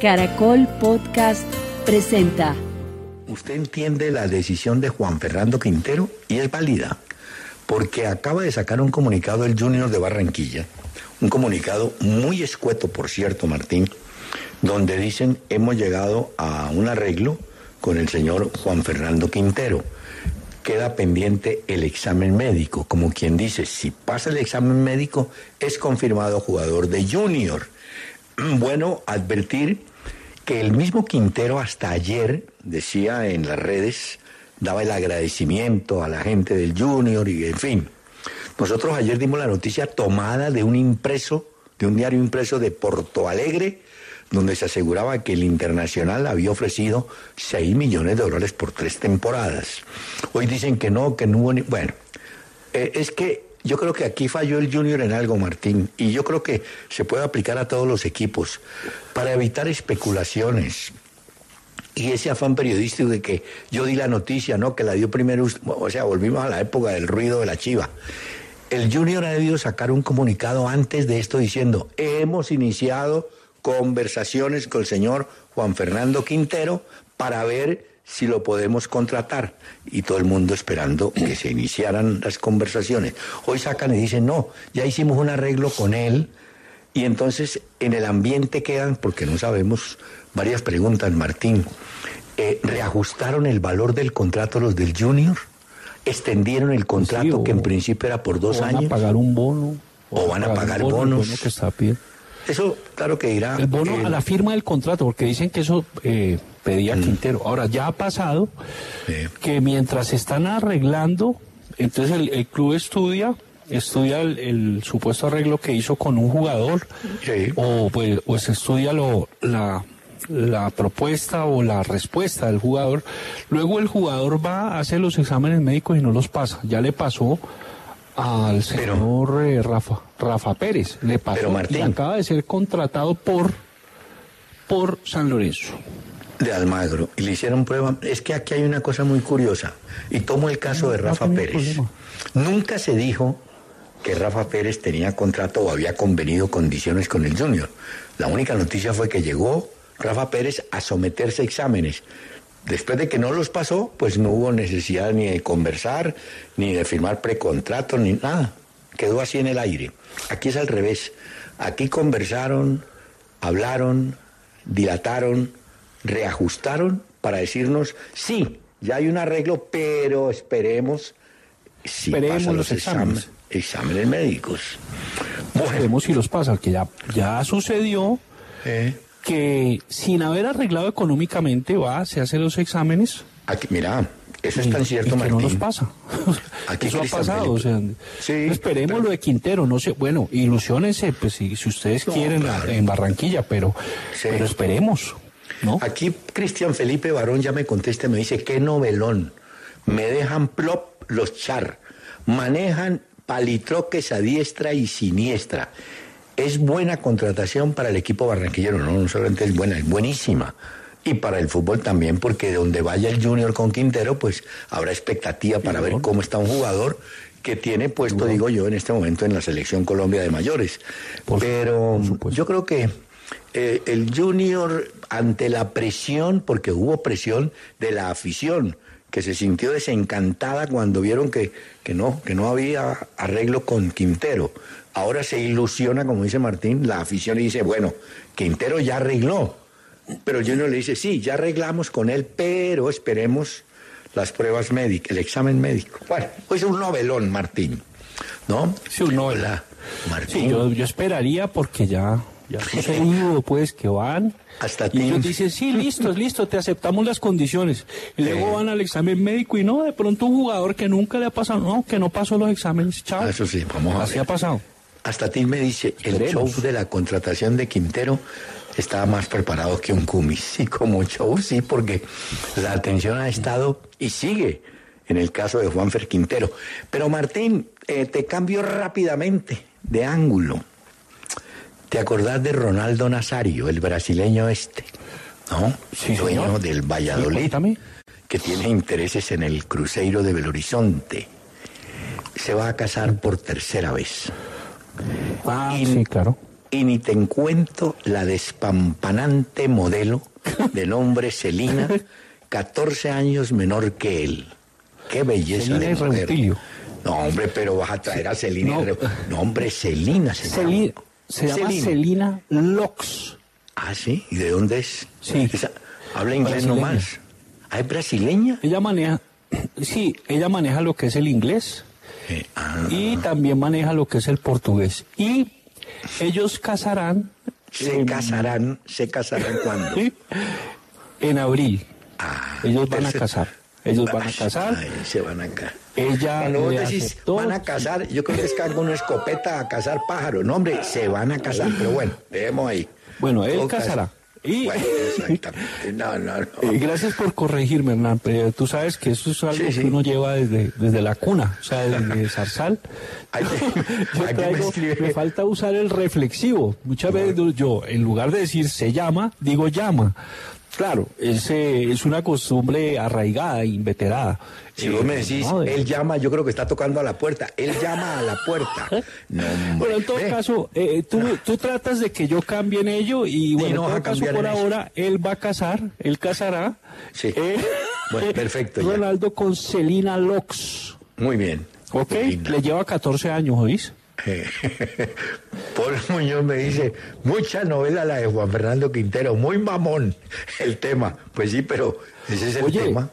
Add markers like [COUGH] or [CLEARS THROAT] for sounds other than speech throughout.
Caracol Podcast presenta. Usted entiende la decisión de Juan Fernando Quintero y es válida, porque acaba de sacar un comunicado el Junior de Barranquilla, un comunicado muy escueto, por cierto, Martín, donde dicen hemos llegado a un arreglo con el señor Juan Fernando Quintero. Queda pendiente el examen médico, como quien dice, si pasa el examen médico es confirmado jugador de Junior. [CLEARS THROAT] Bueno, advertir que el mismo Quintero hasta ayer decía en las redes, daba el agradecimiento a la gente del Junior y en fin. Nosotros ayer dimos la noticia tomada de un impreso, de un diario impreso de Porto Alegre, donde se aseguraba que el Internacional había ofrecido 6 millones de dólares por tres temporadas. Hoy dicen que no, que no hubo ni... Bueno, eh, es que yo creo que aquí falló el Junior en algo, Martín, y yo creo que se puede aplicar a todos los equipos para evitar especulaciones. Y ese afán periodístico de que yo di la noticia, ¿no? Que la dio primero, o sea, volvimos a la época del ruido de la chiva. El Junior ha debido sacar un comunicado antes de esto diciendo, hemos iniciado conversaciones con el señor Juan Fernando Quintero para ver si lo podemos contratar. Y todo el mundo esperando que se iniciaran las conversaciones. Hoy sacan y dicen, no, ya hicimos un arreglo con él. Y entonces en el ambiente quedan, porque no sabemos, varias preguntas, Martín. Eh, ¿Reajustaron el valor del contrato los del Junior? ¿Extendieron el contrato Sí, o- que en principio era por dos o van años? a pagar un bono. O van a pagar bono, bonos. bono que está pidiendo. Eso, claro que dirá. El bono eh, a la firma del contrato, porque dicen que eso eh, Mm. pedía Quintero. Ahora, ya ha pasado Sí. que mientras están arreglando, entonces el, el club estudia estudia el, el supuesto arreglo que hizo con un jugador Sí. o pues se estudia lo, la, la propuesta o la respuesta del jugador luego el jugador va a hacer los exámenes médicos y no los pasa ya le pasó al Pero- señor eh, Rafa Rafa Pérez le pasó Pero, Martín. y acaba de ser contratado por por San Lorenzo de Almagro y le hicieron prueba. Es que aquí hay una cosa muy curiosa. Y tomo el caso de Rafa Pérez. Nunca se dijo que Rafa Pérez tenía contrato o había convenido condiciones con el Junior. La única noticia fue que llegó Rafa Pérez a someterse a exámenes. Después de que no los pasó, pues no hubo necesidad ni de conversar, ni de firmar precontrato, ni nada. Quedó así en el aire. Aquí es al revés. Aquí conversaron, hablaron, dilataron, reajustaron para decirnos, sí, ya hay un arreglo, pero esperemos si Esperemos pasan los los exámenes, exámenes. médicos. Bueno, Veremos si los pasa, que ya, ya sucedió eh, que sin haber arreglado económicamente va, se hace los exámenes aquí, mira, eso y, es tan y cierto, que Martín. no los pasa. [LAUGHS] Aquí Eso ha pasado, o sea, Felipe. Sí, esperemos pero- lo de Quintero, no sé, bueno, ilusionense, pues si, si ustedes No, quieren claro. en Barranquilla, pero, Sí. pero esperemos, ¿no? Aquí Cristian Felipe Barón ya me contesta, me dice, qué novelón. Me dejan plop los char. Manejan palitroques a diestra y siniestra. Es buena contratación para el equipo barranquillero, no, no solamente es buena, es buenísima. Y para el fútbol también, porque donde vaya el Junior con Quintero, pues habrá expectativa para ver cómo está un jugador que tiene puesto, digo yo, en este momento en la selección Colombia de mayores. Pero yo creo que eh, el Junior, ante la presión, porque hubo presión de la afición, que se sintió desencantada cuando vieron que, que, no, que no había arreglo con Quintero. Ahora se ilusiona, como dice Martín, la afición y dice, bueno, Quintero ya arregló. Pero Junior le dice, sí, ya arreglamos con él, pero esperemos las pruebas médicas, el examen médico. Bueno, pues un novelón, Martín. ¿No? Sí, un novela. Martín. Sí, yo, yo esperaría porque ya, ya pues, que van. Hasta y ellos dicen, sí, listo, listo, te aceptamos las condiciones. Y luego van al examen médico y no, de pronto un jugador que nunca le ha pasado, no, que no pasó los exámenes, chao. Ah, Eso sí, vamos a Así ver. ha pasado. Hasta ti me dice, el Esperemos. show de la contratación de Quintero estaba más preparado que un cumis. [LAUGHS] Y como show, sí, porque la atención ha estado y sigue en el caso de Juanfer Quintero. Pero Martín, eh, te cambio rápidamente de ángulo. ¿Te acordás de Ronaldo Nazario, el brasileño este? ¿No? Sí, Dueño señor. del Valladolid, que tiene intereses en el Cruzeiro de Belo Horizonte. Se va a casar por tercera vez. Ah, Y- sí, claro. Y ni te encuentro la despampanante modelo de nombre Celina, [LAUGHS] 14 años menor que él. Qué belleza Celina de mujer. No, hombre, pero vas a traer a Celina. No. No, hombre, Celina se Celi- llama. Se llama Celina. Lox. Ah, sí. ¿Y de dónde es? Sí. Esa- habla inglés Brasileña. nomás. Ah, es brasileña. Ella maneja, sí, ella maneja lo que es el inglés Eh, ah, y también maneja lo que es el portugués. Y ellos casarán se casarán, se casarán cuando. [LAUGHS] Sí, en abril. Ah, Ellos van a casar. Ellos van a casar. ay, se van a casar. Ella Cuando vos decís, aceptó. van a cazar, yo creo que es que con una escopeta a cazar pájaros. No, hombre, se van a casar, pero bueno, dejemos ahí. Bueno, él Todo casará. Y- Bueno, [LAUGHS] exactamente. No, no, no. Eh, gracias por corregirme, Hernán. Pero tú sabes que eso es algo Sí, sí. que uno lleva desde, desde la cuna, o sea, desde [LAUGHS] Zarzal. [LAUGHS] Yo me me falta usar el reflexivo. Muchas veces yo, en lugar de decir se llama, digo llama. Claro, es, eh, es una costumbre arraigada, inveterada. Si Eh, vos me decís, ¿no? De- él llama, yo creo que está tocando a la puerta. Él llama a la puerta. [LAUGHS] No. Bueno, en todo caso, eh, tú, tú tratas de que yo cambie en ello y bueno, no en todo caso por eso. ahora él va a casar, él casará. Sí. eh, Bueno, [LAUGHS] perfecto, ya. Ronaldo con Celina Lox. Muy bien. ¿Ok? Le lleva 14 años, ¿oís? Eh, [LAUGHS] Paul Muñoz me dice, mucha novela la de Juan Fernando Quintero, muy mamón el tema. Pues sí, pero ese es el Oye, tema.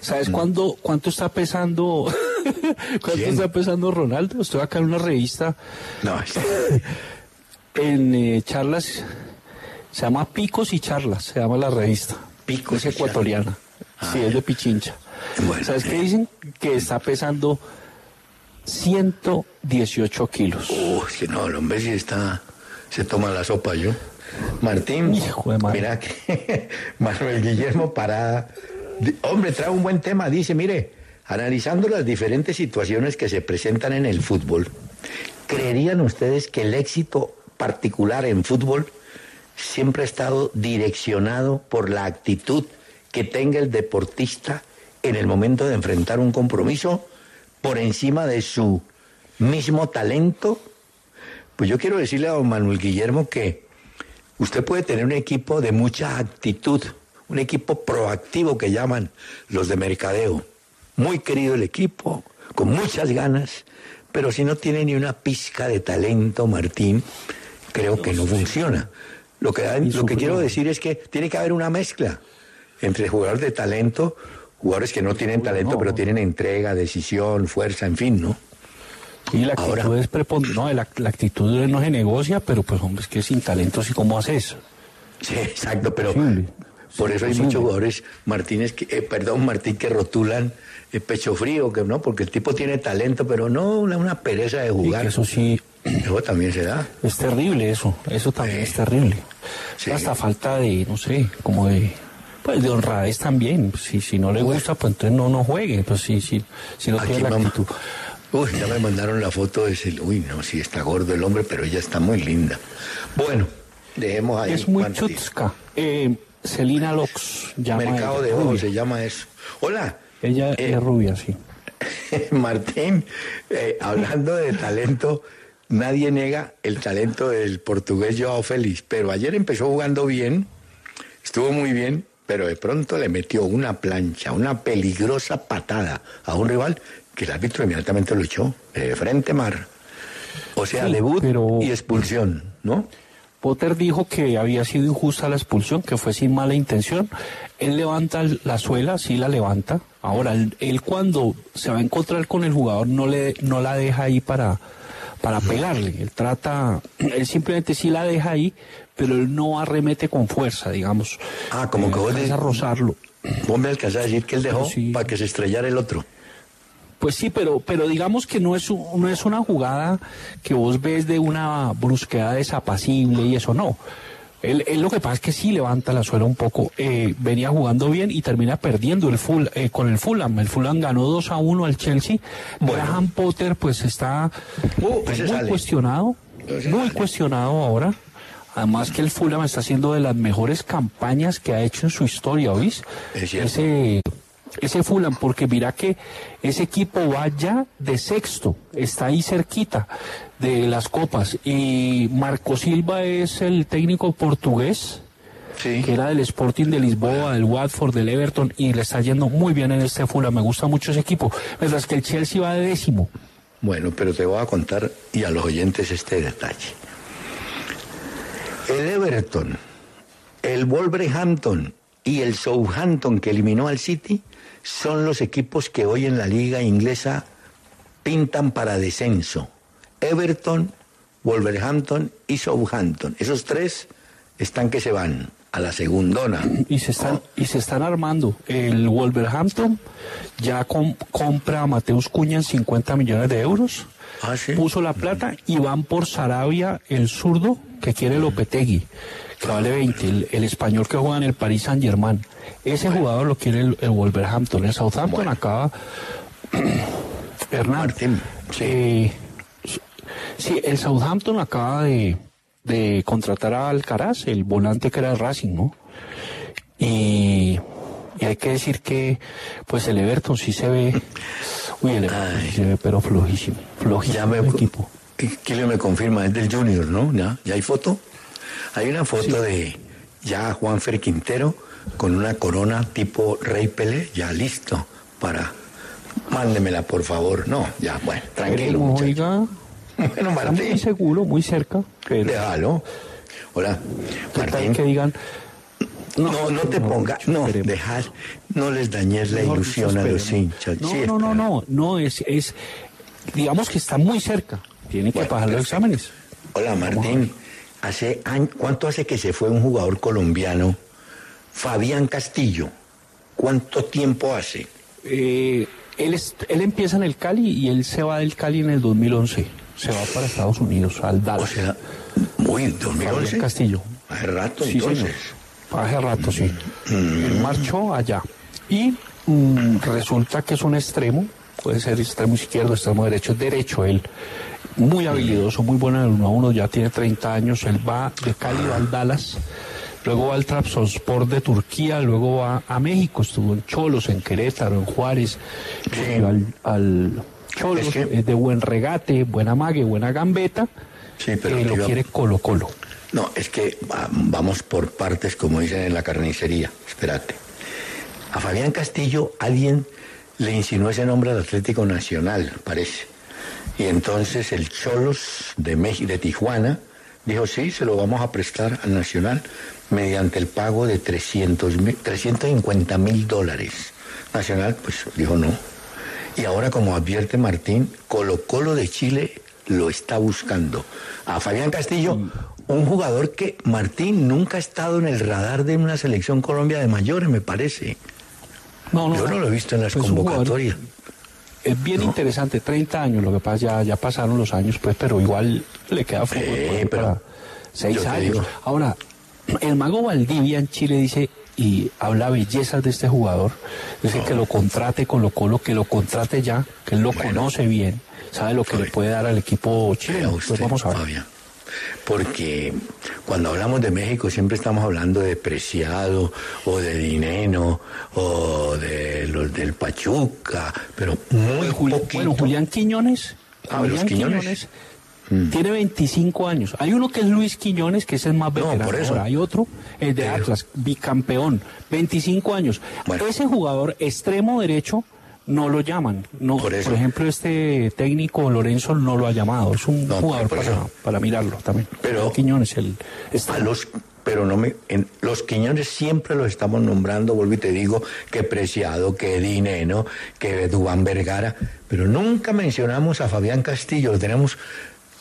¿Sabes cuándo, cuánto está pesando? [LAUGHS] ¿Cuánto ¿Quién? está pesando Ronaldo? Estoy acá en una revista No, [LAUGHS] en eh, charlas, se llama Picos y Charlas, se llama la revista. Picos es ecuatoriana. Ah, sí, es de Pichincha. Bueno, ¿Sabes qué dicen? Que está pesando 118 kilos. Uy, que no, el hombre sí está, se toma la sopa yo. Martín, Hijo de madre. mira que [LAUGHS] Manuel Guillermo Parada, hombre, trae un buen tema, dice, mire, analizando las diferentes situaciones que se presentan en el fútbol, ¿creerían ustedes que el éxito particular en fútbol siempre ha estado direccionado por la actitud que tenga el deportista en el momento de enfrentar un compromiso por encima de su mismo talento? Pues yo quiero decirle a don Manuel Guillermo que usted puede tener un equipo de mucha actitud, un equipo proactivo que llaman los de mercadeo. Muy querido el equipo, con muchas ganas, pero si no tiene ni una pizca de talento, Martín, creo que no funciona. Lo que, lo que quiero decir es que tiene que haber una mezcla entre jugadores de talento, jugadores que no tienen talento, no. pero tienen entrega, decisión, fuerza, en fin, ¿no? Y la actitud Ahora- es prepon- No, la, la actitud no se negocia, pero pues hombre, es que sin talento, ¿sí cómo haces? Sí, exacto, pero por Sí, eso hay muchos jugadores, Martínez, que, eh, perdón, Martín, que rotulan eh, pecho frío, que no, porque el tipo tiene talento, pero no una, una pereza de jugar. eso sí, Eso también se da. Es terrible eso, eso también es terrible. Hasta falta de, no sé, como de, pues de honradez también. Si, si no le gusta, pues entonces no, no juegue. Pues si, si, si no Aquí tiene la actitud. Uy, ya me mandaron la foto de ese. Uy, no, sí está gordo el hombre, pero ella está muy linda. Bueno, dejemos ahí. Es muy Martín. chutska. Eh, Celina Lox Mercado de ojos se llama eso. Hola. Ella Eh, es rubia, sí. [LAUGHS] Martín, eh, hablando de talento, nadie niega el talento del portugués Joao Félix, pero ayer empezó jugando bien, estuvo muy bien, pero de pronto le metió una plancha, una peligrosa patada a un rival que el árbitro inmediatamente lo echó de frente mar. O sea, Sí, debut pero- y expulsión, ¿no? Potter dijo que había sido injusta la expulsión, que fue sin mala intención. Él levanta la suela, sí la levanta. Ahora, él, él cuando se va a encontrar con el jugador no le no la deja ahí para, para pegarle. Él trata, [CLEARS THROAT] él simplemente sí la deja ahí, pero él no arremete con fuerza, digamos. Ah, como Eh, que vos de- a rozarlo. Vos me alcanzás a decir que él dejó Sí. para que se estrellara el otro. Pues sí, pero, pero digamos que no es, un- no es una jugada que vos ves de una brusquedad desapacible y eso, no. Él, él lo que pasa es que sí levanta la suela un poco. Eh, venía jugando bien y termina perdiendo el full, eh, con el Fulham. El Fulham ganó 2 a 1 al Chelsea. Bueno. Graham Potter pues está Uh, muy sale. cuestionado. Muy sale. cuestionado ahora. Además que el Fulham está haciendo de las mejores campañas que ha hecho en su historia, ¿oís? Es. Ese, ese Fulham, porque mira que ese equipo va ya de sexto, está ahí cerquita de las copas. Y Marco Silva es el técnico portugués, Sí. que era del Sporting de Lisboa, del Watford, del Everton, y le está yendo muy bien en este Fulham. Me gusta mucho ese equipo. Mientras que el Chelsea va de décimo. Bueno, pero te voy a contar y a los oyentes este detalle. El Everton, el Wolverhampton y el Southampton que eliminó al City son los equipos que hoy en la liga inglesa pintan para descenso. Everton, Wolverhampton y Southampton. Esos tres están que se van a la segundona. y se están y se están armando. El Wolverhampton ya com- compra a Mateus Cuña en 50 millones de euros. Ah, sí. Puso la plata y van por Sarabia, el zurdo, que quiere Lopetegui, que vale 20, el, el español que juega en el Paris Saint Germain. Ese jugador lo quiere el, el Wolverhampton. El Southampton Bueno. acaba. [COUGHS] Hernán. Sí. sí, el Southampton acaba de, de contratar a Alcaraz, el volante que era de Racing, ¿no? Y, y hay que decir que, pues el Everton sí se ve, uy, el Everton sí se ve, pero flojísimo, flojísimo Ya me, el equipo. Kilo me confirma, es del Junior, ¿no? ¿Ya, ¿Ya hay foto? Hay una foto de ya Juanfer Quintero con una corona tipo Rey Pelé, ya listo para... Mándemela, por favor. No, ya, bueno, tranquilo, oiga, [LAUGHS] Bueno, está muy Martín, seguro, muy cerca, pero déjalo. Hola, ¿qué tal Martín. que digan, No, no te pongas, no, esperemos. dejar, no les dañes la ilusión a los hinchas. No, Sí, no, no, no, no, es, es, digamos que está muy cerca. Tiene que Bueno, pasar los exámenes. Hola Martín, hace año- ¿cuánto hace que se fue un jugador colombiano, Fabián Castillo? ¿Cuánto tiempo hace? Eh, él, es- él empieza en el Cali y él se va del Cali en el 2011. Se va para Estados Unidos, al O Dallas. sea, muy Fabián 2011. Castillo. Hace rato Sí, entonces. señor. Hace rato, sí. Mm. Él marchó allá. Y mm, resulta que es un extremo, puede ser extremo izquierdo, extremo derecho, es derecho él. Muy habilidoso, muy bueno en el 1 a 1, ya tiene 30 años. Él va de Cali al Dallas, luego va al Trabzonspor de Turquía, luego va a México, estuvo en Cholos, en Querétaro, en Juárez, Sí. al, al Cholos, Es que- es de buen regate, buena mague, buena gambeta. Sí, pero eh, lo quiere Colo Colo. No, es que va- vamos por partes, como dicen en la carnicería. Espérate. A Fabián Castillo alguien le insinuó ese nombre al Atlético Nacional, parece. Y entonces el Cholos de México, de Tijuana, dijo, sí, se lo vamos a prestar al Nacional mediante el pago de 300 mil, 350 mil dólares. Nacional, pues dijo no. Y ahora, como advierte Martín, Colo Colo de Chile lo está buscando. A Fabián Castillo, un jugador que Martín nunca ha estado en el radar de una selección Colombia de mayores, me parece. No, Yo no lo he visto en las Pues un jugador- convocatorias. Es bien ¿No? interesante, 30 años, lo que pasa ya, ya pasaron los años, pues, pero igual le queda fútbol ahí pero para años. digo. Ahora, el mago Valdivia en Chile dice y habla bellezas de este jugador, dice que lo contrate con lo Colo, que lo contrate ya, que él lo Bueno. conoce bien, sabe lo que le puede dar al equipo chileno. Pues vamos a ver. Porque cuando hablamos de México siempre estamos hablando de Preciado o de Dineno o de los del Pachuca, pero muy Juli- poquito. bueno, Julián Quiñones, Ah, los Quiñones. Tiene 25 años. Hay uno que es Luis Quiñones, que es el más No, veterano. por eso. Ahora hay otro, el de Pero- Atlas, bicampeón, 25 años. Bueno. Ese jugador extremo derecho no lo llaman. No, Por eso. ejemplo, este técnico Lorenzo no lo ha llamado. Es un No, jugador por para, para mirarlo también. Pero- Quiñones, el extremo. los, pero no me, en, los Quiñones siempre los estamos nombrando, vuelvo y te digo, que Preciado, que Dineno, que Dubán Vergara, pero nunca mencionamos a Fabián Castillo, lo tenemos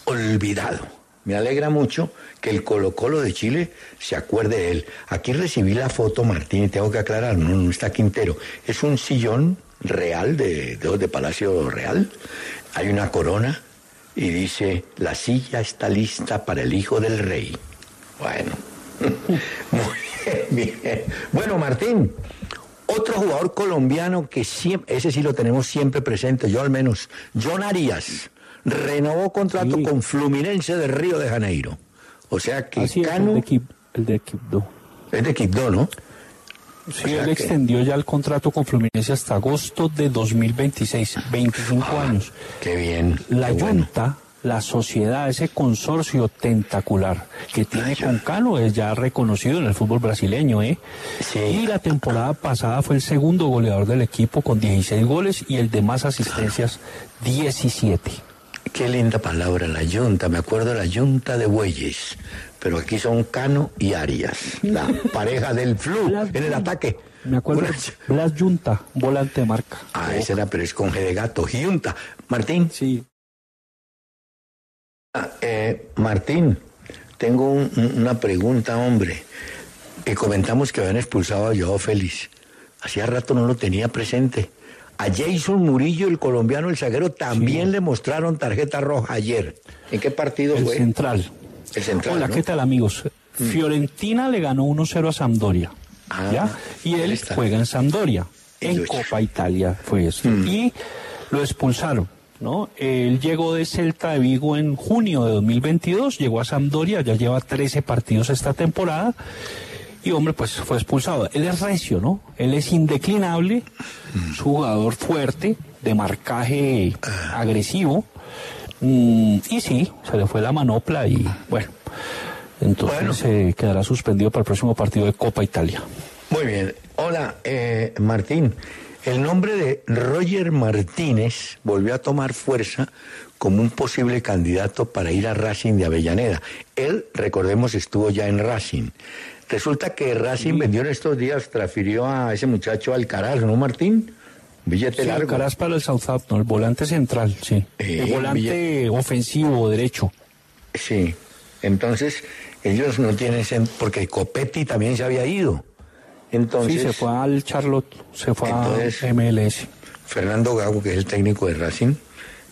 olvidado. Me alegra mucho que el Colo Colo de Chile se acuerde de él. Aquí recibí la foto, Martín, y tengo que aclarar, no, no está Quintero. Es un sillón real de, de, de Palacio Real. Hay una corona y dice, la silla está lista para el hijo del rey. Bueno, [LAUGHS] muy bien. Bueno, Martín, otro jugador colombiano que siempre, ese sí lo tenemos siempre presente, yo al menos, John Arias, renovó contrato Sí. con Fluminense de Río de Janeiro. O sea que Así Cano el de Quibdó. es de Quibdó, ¿no? Sí, O sea él que- extendió ya el contrato con Fluminense hasta agosto de 2026, 25 años. Qué bien. La qué bueno. Junta, la sociedad, ese consorcio tentacular que tiene con Cano es ya reconocido en el fútbol brasileño, ¿eh? Sí. Y la temporada pasada fue el segundo goleador del equipo con 16 goles y el de más asistencias 17. Qué linda palabra, la yunta. Me acuerdo de la yunta de bueyes. Pero aquí son Cano y Arias, la [LAUGHS] pareja del flu Blas en el ataque. Me acuerdo de Blas Junta, volante de marca. Ah, ese era, pero es con G de gato. Yunta. Martín, Sí. ah, eh, Martín, tengo un- un- una pregunta, hombre. Que comentamos que habían expulsado a Joao Félix. Hacía rato no lo tenía presente. A Jason Murillo, el colombiano, el zaguero, también le mostraron tarjeta roja ayer. ¿En qué partido El fue? central. Central, Hola, ¿no? ¿qué tal amigos? Fiorentina le ganó 1-0 a Sampdoria. Ah, ¿ya? Y él está. juega en Sampdoria. En. Copa Italia fue eso. Y lo expulsaron. ¿no? Él llegó de Celta de Vigo en junio de 2022, llegó a Sampdoria, ya lleva 13 partidos esta temporada. Y hombre, pues fue expulsado. Él es recio, ¿no? Él es indeclinable, un jugador fuerte, de marcaje agresivo. Mm, y sí, se le fue la manopla y bueno, entonces Bueno. se quedará suspendido para el próximo partido de Copa Italia. Muy bien. Hola, eh, Martín. El nombre de Roger Martínez volvió a tomar fuerza como un posible candidato para ir a Racing de Avellaneda. Él, recordemos, estuvo ya en Racing. Resulta que Racing vendió en estos días, transfirió a ese muchacho Alcaraz, ¿no, Martín? Billete Sí, largo. Alcaraz para el Southampton, el volante central, sí. Eh, el volante ofensivo derecho. Sí. Entonces, ellos no tienen... Porque Copetti también se había ido. Entonces... sí, se fue al Charlotte, se fue Entonces- a MLS. Fernando Gago, que es el técnico de Racing,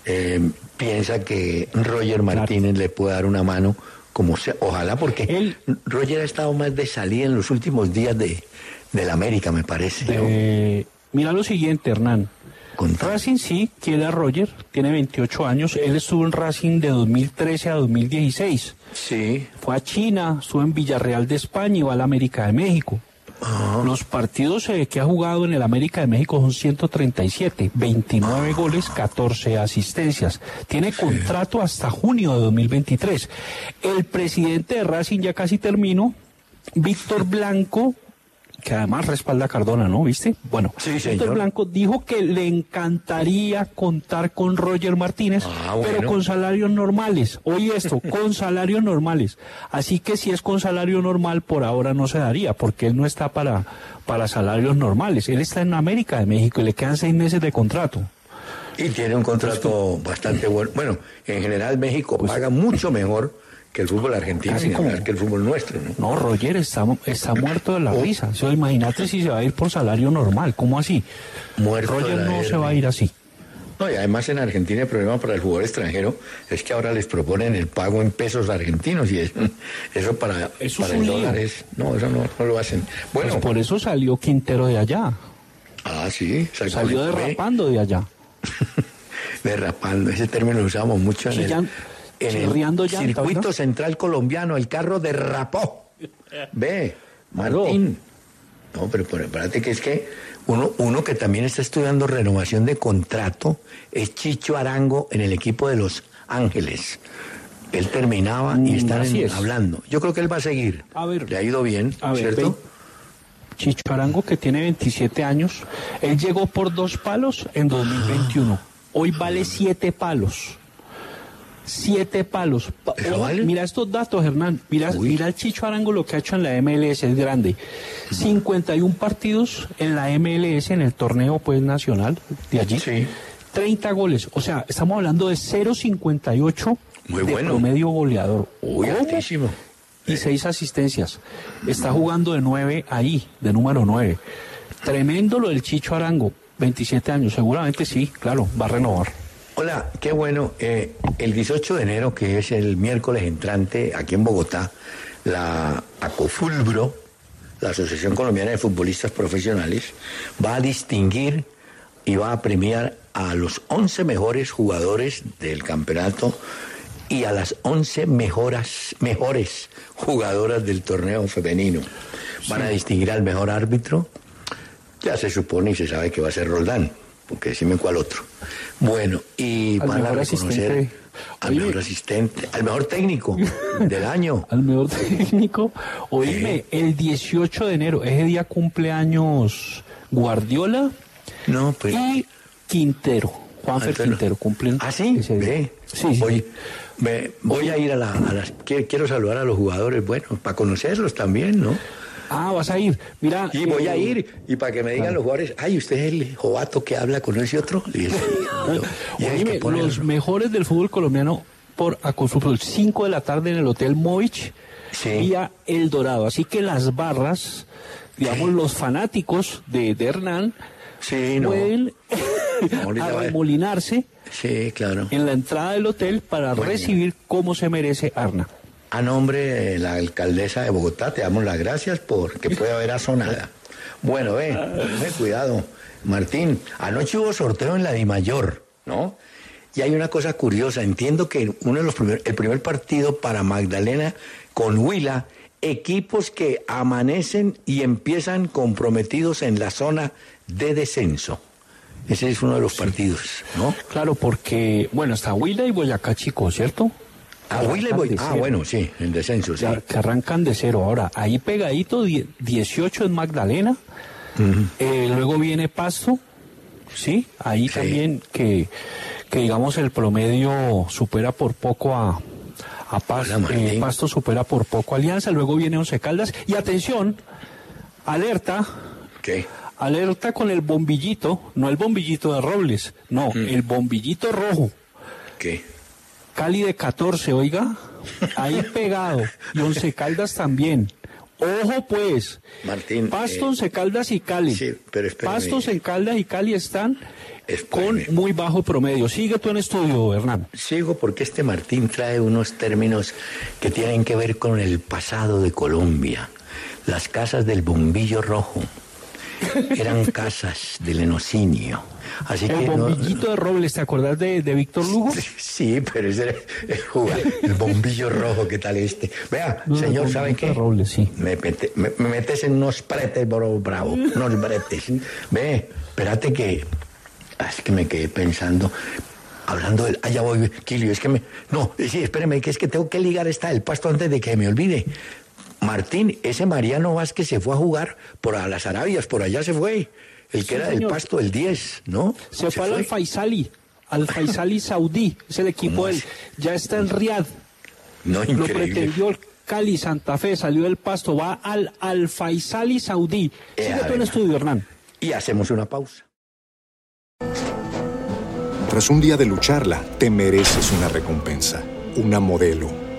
eh, piensa que Roger Martínez le puede dar una mano, como sea, ojalá, porque Él- Roger ha estado más de salida en los últimos días de, del América, me parece. Eh, mira lo siguiente, Hernán. Contame. Racing sí quiere a Roger, tiene 28 años. Él estuvo en Racing de 2013 a 2016. Sí. Fue a China, estuvo en Villarreal de España y va a la América de México. Ah. Los partidos eh, que ha jugado en el América de México son 137, 29 goles, 14 asistencias. Tiene contrato hasta junio de 2023. El presidente de Racing ya casi terminó, Víctor Blanco, que además respalda a Cardona, ¿no? ¿Viste? Bueno, Sí, señor. Blanco dijo que le encantaría contar con Roger Martínez, Ah, pero con salarios normales. Oye esto, [LAUGHS] con salarios normales. Así que si es con salario normal, por ahora no se daría, porque él no está para, para salarios normales. Él está en América de México y le quedan seis meses de contrato. Y tiene un contrato bastante bueno. Bueno, en general México paga mucho mejor que el fútbol argentino, Casi como- que el fútbol nuestro, ¿no? No, Roger está, está muerto de la Oh. risa. O sea, imagínate si se va a ir por salario normal. ¿Cómo así? Muerto Roger no se va a ir así. No, y además en Argentina el problema para el jugador extranjero es que ahora les proponen el pago en pesos argentinos y es- [LAUGHS] eso para, Eso para el dólar es... No, eso no, no lo hacen. Bueno, Pues por eso salió Quintero de allá. ah, sí, Salió derrapando de allá. [LAUGHS] Derrapando, ese término lo usamos mucho en el, en chirriando el llanta, circuito ¿no? central colombiano, el carro derrapó. Ve. Martín. No, pero, pero espérate que es que uno, uno que también está estudiando renovación de contrato es Chicho Arango en el equipo de Los Ángeles. él terminaba y Mm, están es. hablando. Yo creo que él va a seguir. A ver. Le ha ido bien, A ¿cierto? Chicho Arango, que tiene 27 años, él llegó por dos palos en 2021. Hoy vale siete palos. Siete palos. Pa- ¿Eso oh, vale? Mira estos datos, Hernán. Mira, Uy. mira el Chicho Arango lo que ha hecho en la MLS, es grande. 51 partidos en la MLS, en el torneo pues nacional de allí. Sí. 30 goles. O sea, estamos hablando de 0.58 Muy de bueno. promedio goleador. Uy, altísimo. y seis asistencias. Está jugando de nueve ahí, de número nueve. Tremendo lo del Chicho Arango, 27 años, seguramente sí, claro, va a renovar. Hola, qué bueno. Eh, el 18 de enero, que es el miércoles entrante, aquí en Bogotá, la ACOFULBRO, la Asociación Colombiana de Futbolistas Profesionales, va a distinguir y va a premiar a los 11 mejores jugadores del campeonato y a las 11 mejoras, mejores jugadoras del torneo femenino. Van a distinguir al mejor árbitro, ya se supone y se sabe que va a ser Roldán, porque decime cuál otro. Bueno, y Al van a reconocer asistente. al Oye. mejor asistente, al mejor técnico del año. [LAUGHS] Al mejor técnico, oíme, el 18 de enero, ese día cumpleaños Guardiola No, pues. y Quintero, Juanfer Antonio. Quintero, cumplen ¿Ah, sí? ese día. Sí, sí. Voy, me- voy a ir a, la- a las. Quiero saludar a los jugadores, bueno, para conocerlos también, ¿no? Ah, vas a ir. Mira. Y voy eh, a ir, y para que me digan los jugadores, ay, usted es el jovato que habla con ese otro. Y, [LAUGHS] Oíme, los mejores del fútbol colombiano por Acofútbol, 5 de la tarde en el Hotel Movich, Sí. vía El Dorado. Así que las barras, digamos, los fanáticos de, de Hernán, Sí, pueden [LAUGHS] arremolinarse Sí, claro. en la entrada del hotel para recibir como se merece Arna. A nombre de la alcaldesa de Bogotá, te damos las gracias por que pueda haber azonada. Bueno, ve, ten cuidado. Martín, anoche hubo sorteo en la Di Mayor, ¿no? Y hay una cosa curiosa, entiendo que uno de los primer- el primer partido para Magdalena con Huila, equipos que amanecen y empiezan comprometidos en la zona de descenso. Ese es uno de los partidos, ¿no? Claro, porque, bueno, está Huila y Boyacá Chico, ¿cierto? Ah, Ah, bueno, sí, en descenso, sí. Que arrancan de cero. Ahora, ahí pegadito, die- 18 en Magdalena. Eh, luego viene Pasto, ¿sí? Ahí Sí. también que, que, digamos, el promedio supera por poco a, a Pas- Hola, eh, Pasto, supera por poco a Alianza. Luego viene Once Caldas. Y atención, alerta, ¿Qué? alerta con el bombillito, no el bombillito de Robles, no, el bombillito rojo. ¿Qué? Cali de 14, oiga, ahí [LAUGHS] pegado. Y Once Caldas también. Ojo pues. Martín, Pasto, eh, Once Caldas y Cali. sí, pero. Pastos en Caldas y Cali están con muy bajo promedio. Sigue tú en estudio, Hernán. Sigo porque este Martín trae unos términos que tienen que ver con el pasado de Colombia. Las casas del bombillo rojo eran casas del enocinio. Así El que no- bombillito de Robles, ¿te acordás de, de Víctor Lugo? Sí, pero ese era el, el bombillo rojo, ¿qué tal este? Vea, No, señor, ¿saben qué? de Robles, sí. Me, mete- me- me metes en unos pretes, bro, bravo, unos bretes. Ve, espérate que... ah, Es que me quedé pensando... Hablando del... Ah, ya voy, Kilio, es que me... No, sí, espérame, que es que tengo que ligar esta del pasto antes de que me olvide. Martín, ese Mariano Vázquez se fue a jugar por a las Arabias, por allá se fue. El que Sí, era del señor. pasto, el 10, ¿no? Se, fue al Al-Faisali, al Faisali [LAUGHS] Saudí, es el equipo ¿Cómo del... Ya está en Riyadh. No, Lo increíble. pretendió el Cali, Santa Fe, salió del pasto, va al Al Faisali Saudí. Eh, Sigue a tú en ver. estudio, Hernán. Y hacemos una pausa. Tras un día de lucharla, te mereces una recompensa, una modelo,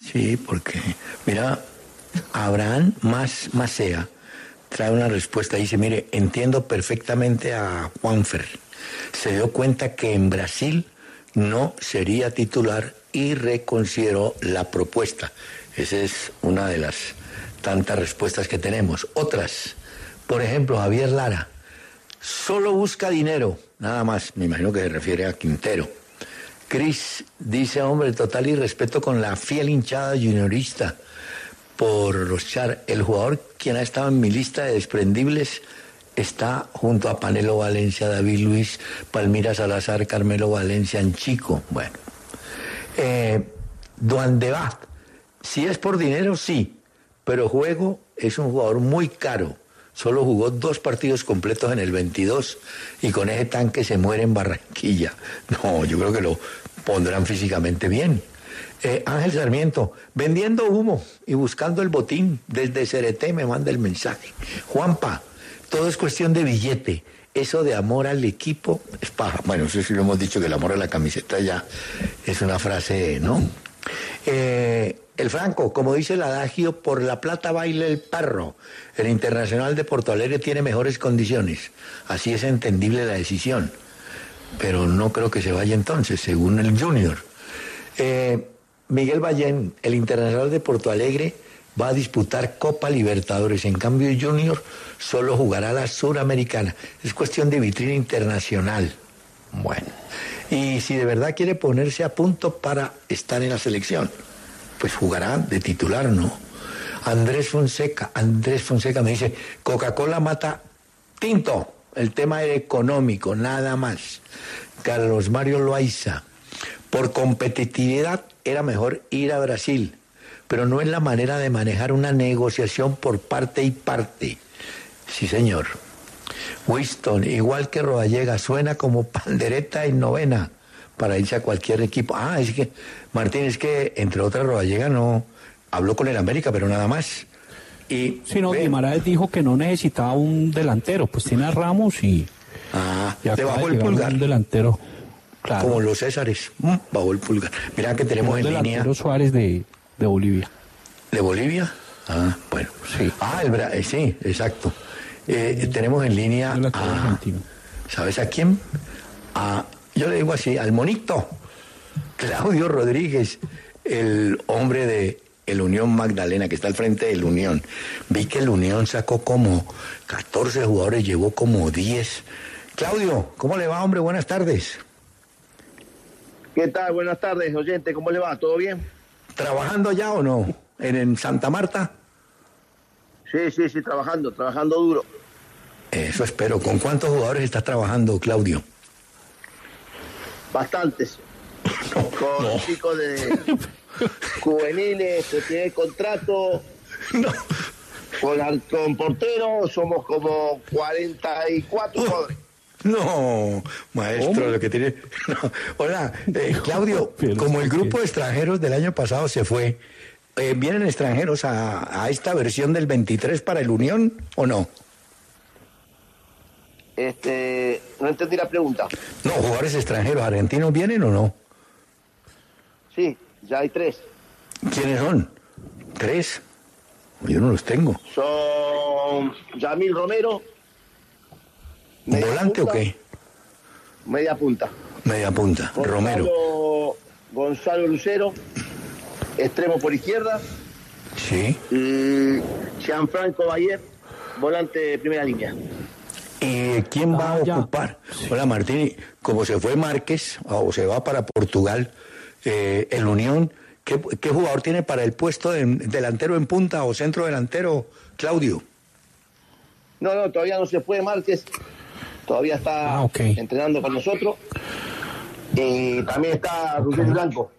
Sí, porque, mira, Abraham más Macea trae una respuesta. Dice, mire, entiendo perfectamente a Juanfer. Se dio cuenta que en Brasil no sería titular y reconsideró la propuesta. Esa es una de las tantas respuestas que tenemos. Otras, por ejemplo, Javier Lara, solo busca dinero, nada más, me imagino que se refiere a Quintero. Cris dice, hombre, total y respeto con la fiel hinchada juniorista por los char. El jugador quien ha estado en mi lista de desprendibles está junto a Panelo Valencia, David Luis, Palmira Salazar, Carmelo Valencia, en Chico. Bueno. Eh, Duandebat, si es por dinero, sí, pero juego es un jugador muy caro. Solo jugó dos partidos completos en el 22 y con ese tanque se muere en Barranquilla. [LAUGHS] No, yo creo que lo pondrán físicamente bien. Eh, Ángel Sarmiento, vendiendo humo y buscando el botín desde Cereté me manda el mensaje. Juanpa, todo es cuestión de billete. Eso de amor al equipo es paja. Bueno, eso sí lo hemos dicho que el amor a la camiseta ya es una frase, ¿no? Eh, el Franco, como dice el adagio, por la plata baila el perro. El Internacional de Porto Alegre tiene mejores condiciones. Así es entendible la decisión. Pero no creo que se vaya entonces, según el Junior. Eh, Miguel Ballén, el Internacional de Porto Alegre, va a disputar Copa Libertadores. En cambio, el Junior solo jugará la Suramericana. Es cuestión de vitrina internacional. Bueno. Y si de verdad quiere ponerse a punto para estar en la selección pues jugará de titular, ¿no? Andrés Fonseca, Andrés Fonseca me dice, Coca-Cola mata tinto, el tema era económico, nada más. Carlos Mario Loaiza, por competitividad era mejor ir a Brasil, pero no es la manera de manejar una negociación por parte y parte. Sí, señor. Winston, igual que Rodallega, suena como pandereta en novena para irse a cualquier equipo. Ah, es que, Martín, es que entre otras Rodallega no habló con el América, pero nada más. Y, sí, no, Guimaraes dijo que no necesitaba un delantero, pues tiene a Ramos y. Ah, bajó el pulgar. Un delantero. Claro. Como los Césares, mm, bajó el pulgar. Mira que tenemos en línea. Suárez de, de Bolivia. ¿De Bolivia? Ah, bueno. Sí. Ah, el Bra eh, sí, exacto. Eh, tenemos en línea a. ¿Sabes a quién? A yo le digo así, al monito, Claudio Rodríguez, el hombre de el Unión Magdalena, que está al frente del Unión. Vi que el Unión sacó como 14 jugadores, llevó como 10. Claudio, ¿cómo le va, hombre? Buenas tardes. ¿Qué tal? Buenas tardes, oyente. ¿Cómo le va? ¿Todo bien? ¿Trabajando ya o no? ¿En, en Santa Marta? Sí, sí, sí, trabajando, trabajando duro. Eso espero. ¿Con cuántos jugadores está trabajando, Claudio? bastantes. [LAUGHS] Con chicos de [LAUGHS] juveniles que tienen contrato. Con, con portero somos como 44 jugadores. No, maestro, lo que tiene. [LAUGHS] Hola, eh, Claudio, como el grupo de extranjeros del año pasado se fue, eh, ¿vienen extranjeros a, a, esta versión del 23 para el Unión o no? Este, no entendí la pregunta. No, jugadores extranjeros, argentinos vienen o no? Sí, ya hay tres. ¿Quiénes son? ¿Tres? Yo no los tengo. Son Yamil Romero. ¿Volante o qué? Media punta. Media punta, Romero. Gonzalo Lucero, extremo por izquierda. Sí. Y Gianfranco Bayer, volante de primera línea. ¿Y quién va a ah, ocupar? Hola Martín, como se fue Márquez o se va para Portugal, eh, en Unión, ¿qué, jugador tiene para el puesto de delantero en punta o centro delantero, Claudio? No, no, todavía no se fue Márquez, todavía está ah, entrenando con nosotros. Y también está Rubén Blanco.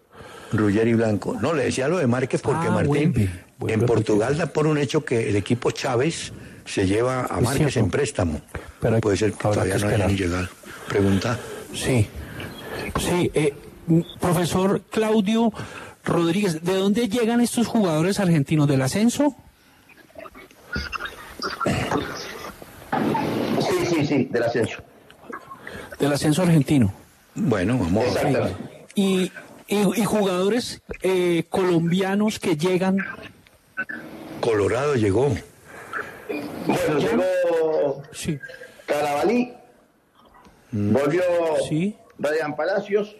Ruggeri Blanco. No, le decía lo de Márquez porque Ah, Martín, vuelve, vuelve en Portugal da por un hecho que el equipo Chávez se lleva a Es Márquez cierto. en préstamo. Pero Puede ser que todavía que no hayan llegado. Pregunta. Sí, sí. eh, m- profesor Claudio Rodríguez, ¿de dónde llegan estos jugadores argentinos? ¿Del ascenso? Sí, sí, sí, del ascenso. Del ascenso argentino. Bueno, vamos a ver. Exactamente. Y, y- y jugadores eh, colombianos que llegan. Colorado llegó. Bueno, llegó Sí, Carabalí, volvió sí. Brian Palacios,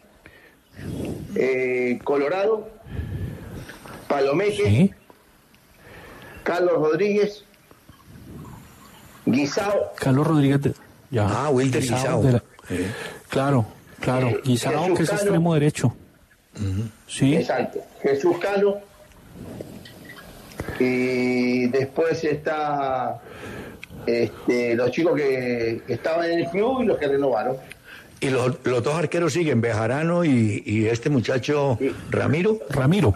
eh, Colorado, Palomete, Sí. Carlos Rodríguez, Guisao, Carlos Rodríguez. de- ya. Ah, Wilder Guisao la- Eh, claro, claro. Eh, Guisao, que es extremo derecho. Sí. exacto, Jesús Cano, y después está este, los chicos que, que estaban en el club y los que renovaron. Y los, los dos arqueros siguen, Bejarano y, y este muchacho Sí. Ramiro. Ramiro.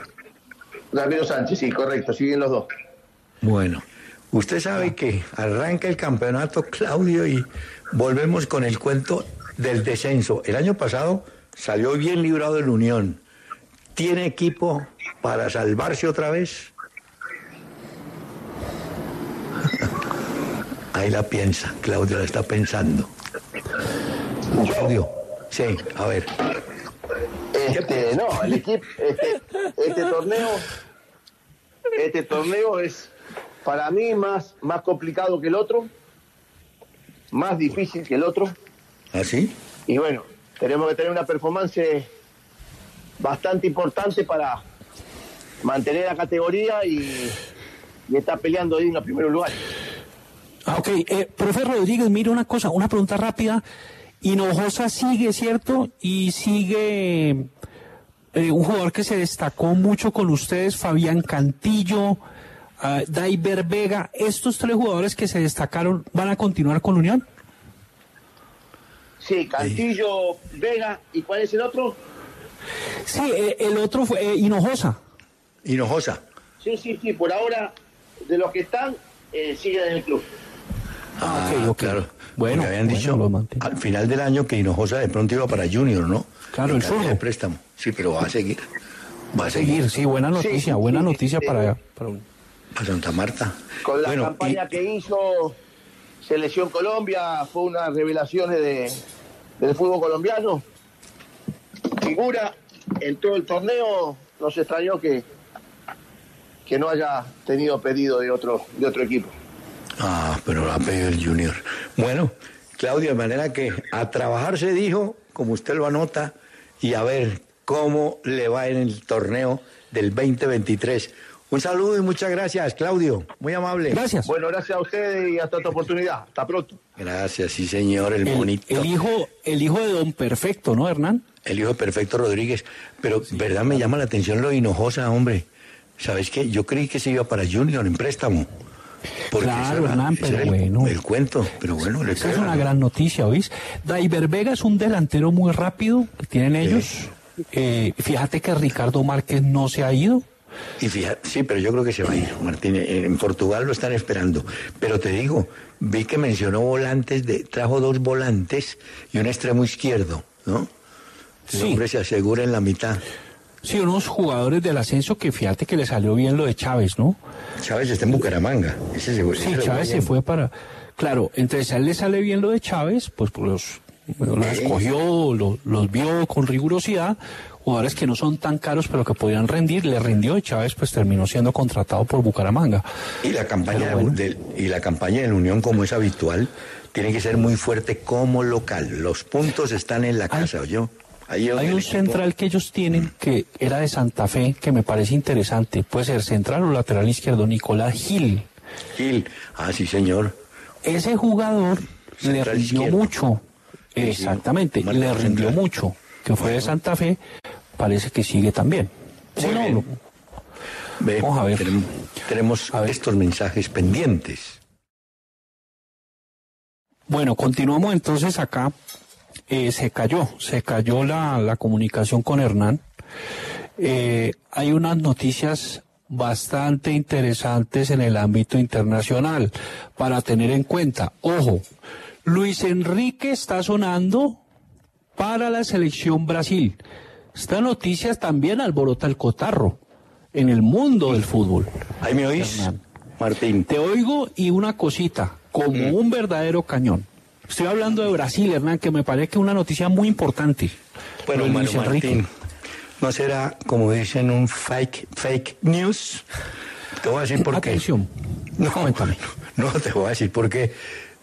Ramiro Sánchez, sí, correcto, siguen los dos. Bueno, usted sabe que arranca el campeonato, Claudio, y volvemos con el cuento del descenso. El año pasado salió bien librado el Unión. ¿Tiene equipo para salvarse otra vez? [LAUGHS] Ahí la piensa, Claudio la está pensando. Claudio, sí, a ver. Este, no, el equipo, este, este torneo, este torneo es para mí más, más complicado que el otro, más difícil que el otro, ¿Así? y bueno, tenemos que tener una performance bastante importante para mantener la categoría y, y estar peleando ahí en los primeros lugares. Ah, ok, eh, profe Rodríguez, mire una cosa, una pregunta rápida. Hinojosa sigue, ¿cierto? Y sigue eh, un jugador que se destacó mucho con ustedes, Fabián Cantillo, ah, Daiber Vega. ¿Estos tres jugadores que se destacaron van a continuar con Unión? Sí, Cantillo, Vega, ¿y cuál es el otro? Sí, eh, el otro fue eh, Hinojosa. Hinojosa. Sí, sí, sí, por ahora, de los que están, eh, siguen en el club. Ah, ok, ok. Claro. Bueno, Porque habían dicho al final del año que Hinojosa de pronto iba para Junior, ¿no? Claro, En el de préstamo. Sí, pero va a seguir. Va a seguir. Sí, buena noticia, sí, buena sí, noticia sí. para, para un- A Santa Marta. Con la Bueno, campaña y- que hizo Selección Colombia, fue una revelación de, del fútbol colombiano. Figura en todo el torneo, nos extrañó que, que no haya tenido pedido de otro, de otro equipo. Ah, pero lo ha pedido el Junior. Bueno, Claudio, de manera que a trabajar se dijo, como usted lo anota, y a ver cómo le va en el torneo del 2023. Un saludo y muchas gracias, Claudio. Muy amable. Gracias. Bueno, gracias a ustedes y hasta otra oportunidad. Hasta pronto. Gracias, sí, señor, el, El, bonito. el hijo, el hijo de Don Perfecto, ¿no, Hernán? El hijo Perfecto Rodríguez. Pero, ¿verdad? Me llama la atención lo Hinojosa, hombre. ¿Sabes qué? Yo creí que se iba para Junior en préstamo. Porque Claro, era- Hernán, pero el- bueno. El, cuento, pero bueno, le Esa es una gran noticia, ¿oís? Daiber Vega es un delantero muy rápido que tienen ellos. Eh, fíjate que Ricardo Márquez no se ha ido. Y fíjate, sí, pero yo creo que se va a ir, Martín. En Portugal lo están esperando. Pero te digo, vi que mencionó volantes, de, trajo dos volantes y un extremo izquierdo, ¿no? El Sí. hombre se asegura en la mitad. Sí, unos jugadores del ascenso que fíjate que le salió bien lo de Chávez, ¿no? Chávez está en Bucaramanga. Ese se, Sí, Chávez se fue para... Claro, entonces a él le sale bien lo de Chávez, pues pues, los, bueno, los escogió, lo- los vio con rigurosidad, jugadores que no son tan caros pero que podían rendir, le rindió y Chávez pues terminó siendo contratado por Bucaramanga. Y la campaña bueno. del, y la campaña de la Unión, como es habitual, tiene que ser muy fuerte como local. Los puntos están en la casa, yo. Hay un central que ellos tienen que era de Santa Fe, que me parece interesante. Puede ser central o lateral izquierdo, Nicolás Gil. Gil. Ah, sí, señor. Ese jugador le rindió izquierdo. mucho. Sí, Exactamente, le rindió central. mucho. Que fue de Santa Fe, parece que sigue también. Sí, no, Ve, Vamos a ver. Tenemos, tenemos A ver. estos mensajes pendientes. Bueno, continuamos entonces acá. Eh, se cayó, se cayó la, la comunicación con Hernán. eh, hay unas noticias bastante interesantes en el ámbito internacional para tener en cuenta. Ojo, Luis Enrique está sonando para la selección Brasil. Esta noticia también alborota el cotarro en el mundo del fútbol. Ahí me oís, Martín. Te oigo y una cosita, como un verdadero cañón. Estoy hablando de Brasil, Hernán, que me parece una noticia muy importante. Bueno, Luis Enrique. Martín, ¿no será, como dicen, un fake, fake news? Te voy a decir por qué. Atención. No, Cuéntame. no te voy a decir por qué.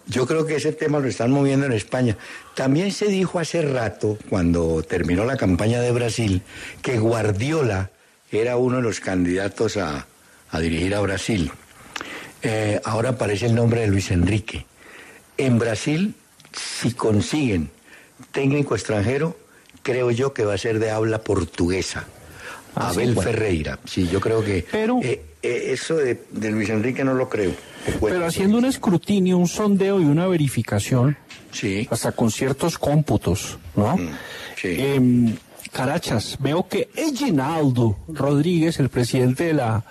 Yo creo que ese tema lo están moviendo en España. También se dijo hace rato, cuando terminó la campaña de Brasil, que Guardiola era uno de los candidatos a, a dirigir a Brasil. Eh, ahora aparece el nombre de Luis Enrique. En Brasil, si consiguen técnico extranjero, creo yo que va a ser de habla portuguesa. Ah, sí, Abel bueno. Ferreira. Sí, yo creo que Pero- eh, eh, eso de, de Luis Enrique no lo creo. Pero haciendo un escrutinio, un sondeo y una verificación, Sí. hasta con ciertos cómputos, ¿no? Mm, sí. Em, Carachas, veo que Eginaldo Rodríguez, el presidente de la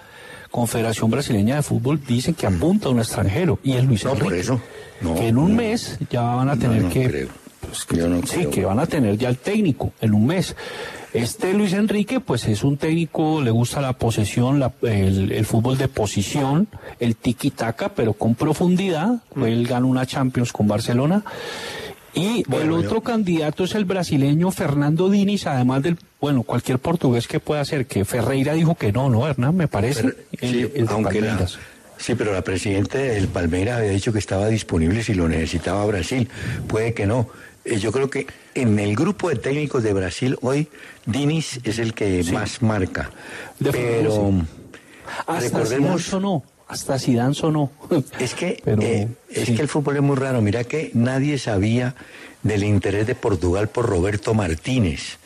Confederación Brasileña de Fútbol, dice que apunta a un extranjero y es Luis No, Enrique. por eso. No, que en un no. mes ya van a tener no que creo. pues, que- Yo no sí, creo. que van a tener ya el técnico en un mes. Este Luis Enrique, pues es un técnico, le gusta la posesión, la- el, el fútbol de posición, el tiki-taka, pero con profundidad. Mm. Él ganó una Champions con Barcelona. Y Bueno, el yo- otro candidato es el brasileño Fernando Diniz, además del, bueno, cualquier portugués que pueda ser, que Ferreira dijo que no, ¿no, Hernán? Me parece. Pero, El- sí, el aunque la, sí, pero la presidenta del Palmeiras había dicho que estaba disponible si lo necesitaba Brasil. Puede que no. Eh, yo creo que en el grupo de técnicos de Brasil hoy, Diniz es el que más marca. De pero Zidane recordemos... sonó, hasta Zidane sonó. [LAUGHS] Es que, Pero, eh, es sí. que el fútbol es muy raro. Mira que nadie sabía del interés de Portugal por Roberto Martínez,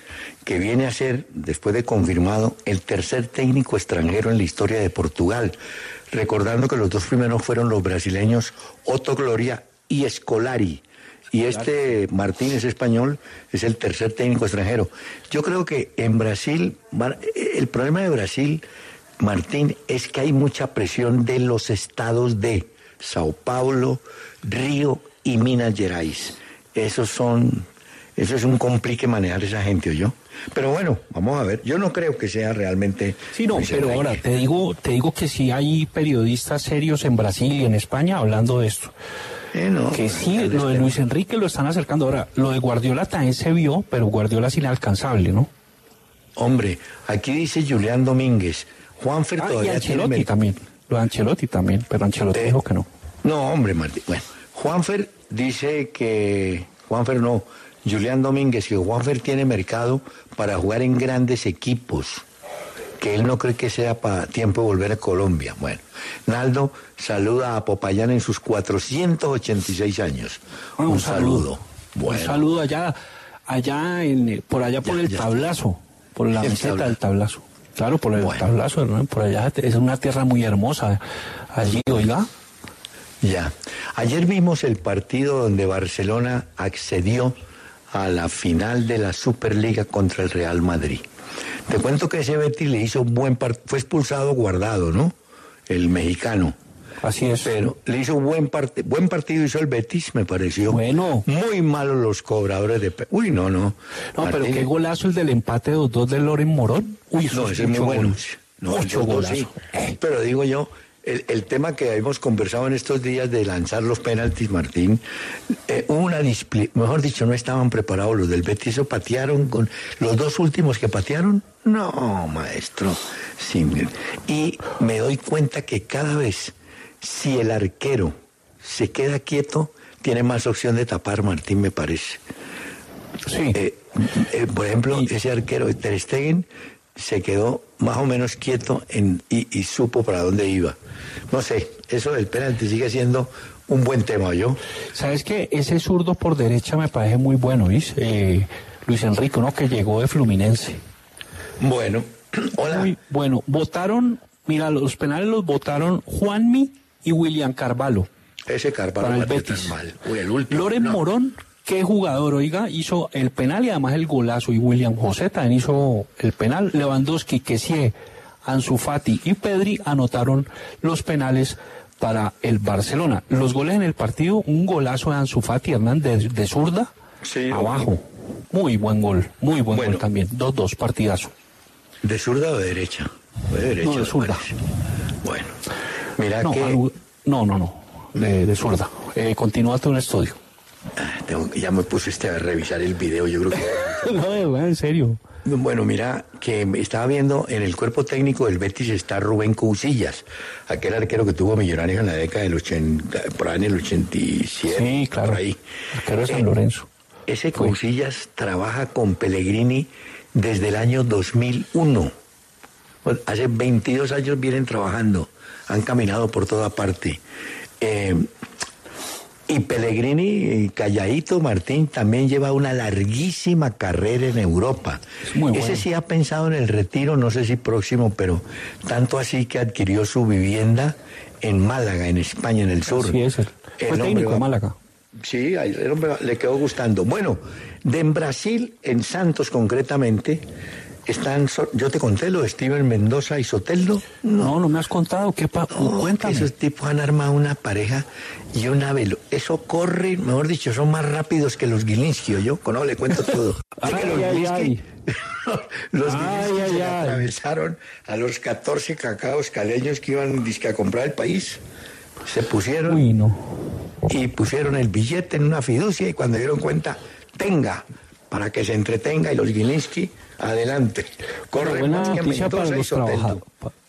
que viene a ser, después de confirmado, el tercer técnico extranjero en la historia de Portugal. Recordando que los dos primeros fueron los brasileños Otto Gloria y Escolari. Y este Martínez español es el tercer técnico extranjero. Yo creo que en Brasil, el problema de Brasil, Martín, es que hay mucha presión de los estados de Sao Paulo, Río y Minas Gerais. Esos son, eso es un complique manejar esa gente, yo. Pero bueno, vamos a ver. Yo no creo que sea realmente. Sí, no, pero ahora te digo, te digo que sí hay periodistas serios en Brasil y en España hablando de esto. Eh, no, Que sí, lo de que- Luis Enrique lo están acercando. Ahora, lo de Guardiola también se vio, pero Guardiola es inalcanzable, ¿no? Hombre, aquí dice Julián Domínguez. Juanfer Ah, y todavía tiene Ancelotti también. Lo de Ancelotti también, pero Ancelotti dijo que no. No, hombre, Martín. Bueno, Juanfer dice que. Juanfer no. Julián Domínguez, que Juanfer tiene mercado para jugar en grandes equipos. Que él no cree que sea para tiempo de volver a Colombia. Bueno, Naldo saluda a Popayán en sus 486 años. Bueno, un, saludo. Bueno, Un saludo allá, allá en, por allá por Ya, el ya. tablazo, por la El meseta tabla- del tablazo. Claro, por el Bueno. tablazo, ¿no? por allá es una tierra muy hermosa. Allí, oiga. Ya. Ayer vimos el partido donde Barcelona accedió a la final de la Superliga contra el Real Madrid. Te cuento que ese Betis le hizo un buen partido. Fue expulsado guardado, ¿no? El mexicano. Así es. Pero le hizo buen, parte, buen partido, hizo el Betis, me pareció. Bueno. Muy malos los cobradores de... Uy, no, no. No, pero qué golazo el del empate 2-2 de Loren Morón. Uy, no, ese es muy bueno. gol. No, mucho el dos, golazo. sí. Pero digo yo, el, el tema que hemos conversado en estos días de lanzar los penaltis, Martín, eh, hubo una disciplina, mejor dicho, no estaban preparados los del Betis, eso patearon con los dos últimos que patearon. No, maestro. sin- y me doy cuenta que cada vez, si el arquero se queda quieto, tiene más opción de tapar, Martín, me parece. Sí. Eh, eh, por ejemplo, ese arquero de Ter Stegen se quedó más o menos quieto en- y, y supo para dónde iba. No sé, eso del penalti sigue siendo un buen tema, ¿yo? ¿Sabes qué? Ese zurdo por derecha me parece muy bueno, ¿viste? Eh, Luis Enrique, uno que llegó de Fluminense. Bueno, [CLEARS THROAT] hola. Muy bueno. Votaron, mira, los penales los votaron Juanmi y William Carvalho. Ese Carvalho para el Betis. mal. Uy, el último. Loren no. Morón ¿Qué jugador, oiga, hizo el penal y además el golazo? Y William José también hizo el penal. Lewandowski, Kessie, Ansu Fati y Pedri anotaron los penales para el Barcelona. Los goles en el partido, un golazo de Ansu Fati Hernández de, zurda, abajo. Muy buen gol, muy buen gol también. Dos, dos, partidazo. ¿De zurda o de derecha? De derecha. No, de zurda. Bueno, mira no, que... No, no, no, de, de. Eh, continúa tu un estudio. Ah, tengo, ya me pusiste a revisar el video, yo creo que... [LAUGHS] no, en serio. Bueno, mira, que estaba viendo en el cuerpo técnico del Betis está Rubén Cousillas, aquel arquero que tuvo Millonarios en la década del 80, por ahí en el 87. Sí, claro. Por ahí. Arquero de San Lorenzo. Ese Cousillas trabaja con Pellegrini desde el año 2001. Hace 22 años vienen trabajando, han caminado por toda parte. Eh, y Pellegrini, calladito, Martín, también lleva una larguísima carrera en Europa. Ese sí ha pensado en el retiro, no sé si próximo, pero tanto así que adquirió su vivienda en Málaga, en España, en el sur. Sí, es el, fue técnico de Málaga. Sí, el hombre le quedó gustando. Bueno, de en Brasil, en Santos concretamente, están, yo te conté lo de Steven Mendoza y Soteldo. No, no, me has contado. ¿Qué pa Cuéntame. Esos tipos han armado una pareja y una velo. Eso corre, mejor dicho, son más rápidos que los Gilinski, yo. No, le cuento todo. [LAUGHS] ay, los ay, ay. [LAUGHS] los Gilinski atravesaron a los 14 cacaos caleños que iban a comprar el país. Se pusieron Uy, no. y pusieron el billete en una fiducia y cuando dieron cuenta, tenga, para que se entretenga y los Gilinski adelante. Corre buena noticia para los,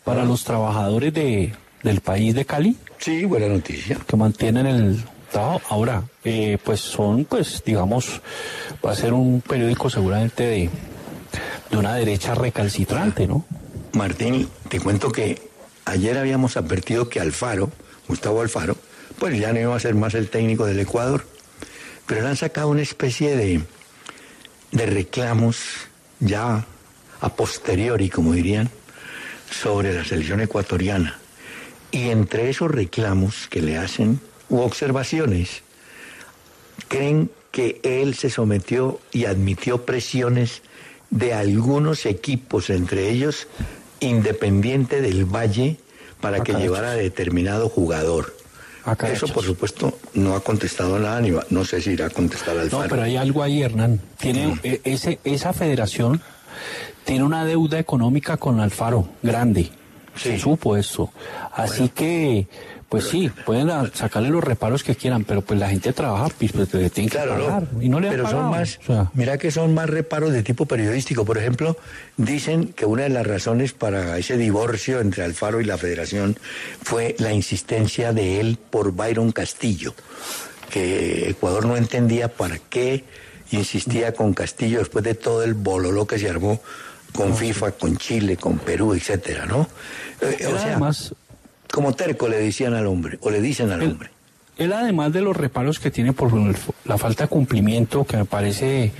para los trabajadores de, del país de Cali. Sí, buena noticia. Que mantienen el trabajo. Ahora, eh, pues son, pues, digamos, va a ser un periódico seguramente de, de una derecha recalcitrante, ¿no? Martín, te cuento que ayer habíamos advertido que Alfaro, Gustavo Alfaro, pues ya no iba a ser más el técnico del Ecuador, pero le han sacado una especie de, de reclamos ya a posteriori, como dirían, sobre la selección ecuatoriana. Y entre esos reclamos que le hacen, u observaciones, creen que él se sometió y admitió presiones de algunos equipos, entre ellos Independiente del Valle, para que llevara a determinado jugador. Eso, por supuesto, no ha contestado nada, ni no sé si irá a contestar al No, pero hay algo ahí, Hernán. Tiene, e, ese, esa federación tiene una deuda económica con Alfaro, grande. Se supo eso. Así que, pues sí, pueden sacarle los reparos que quieran, pero pues la gente trabaja, pues, pues le tienen que pagar. y no le pero son más, mira que son más reparos de tipo periodístico. Por ejemplo, dicen que una de las razones para ese divorcio entre Alfaro y la Federación fue la insistencia de él por Byron Castillo, que Ecuador no entendía para qué insistía con Castillo después de todo el bololo que se armó con FIFA, con Chile, con Perú, etcétera, ¿no? Eh, o sea, además, como terco le decían al hombre, o le dicen al hombre. Él además de los reparos que tiene por la falta de cumplimiento, que me parece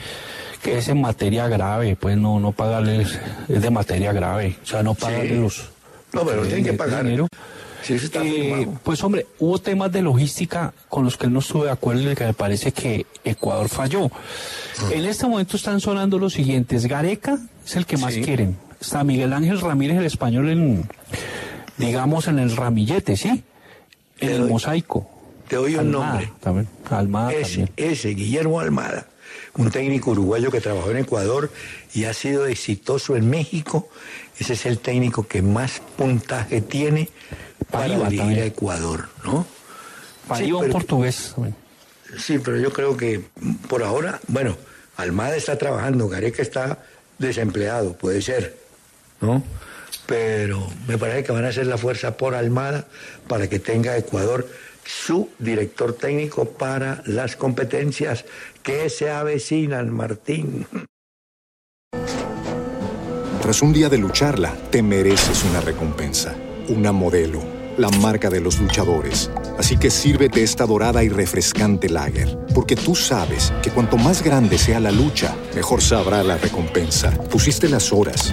que es en materia grave, pues no, no pagarles, es de materia grave, o sea, no pagarles los... No, pero tienen que pagar. Dinero. Eh, pues hombre, hubo temas de logística con los que él no estuvo de acuerdo y que me parece que Ecuador falló. Ah. En este momento están sonando los siguientes. Gareca es el que más quieren. Está Miguel Ángel Ramírez, el español, en, digamos, en el ramillete, ¿sí? En el mosaico. Te doy un nombre. También. Almada ese, Ese, Guillermo Almada, un técnico uruguayo que trabajó en Ecuador y ha sido exitoso en México. Ese es el técnico que más puntaje tiene para dirigir a Ecuador, ¿no? sí, un portugués. Sí, pero yo creo que por ahora, bueno, Almada está trabajando, Gareca está desempleado, puede ser, ¿no? Pero me parece que van a hacer la fuerza por Almada para que tenga Ecuador su director técnico para las competencias que se avecinan, Martín. Tras un día de lucharla, te mereces una recompensa, una modelo, la marca de los luchadores. Así que sírvete esta dorada y refrescante lager, porque tú sabes que cuanto más grande sea la lucha, mejor sabrá la recompensa. Pusiste las horas,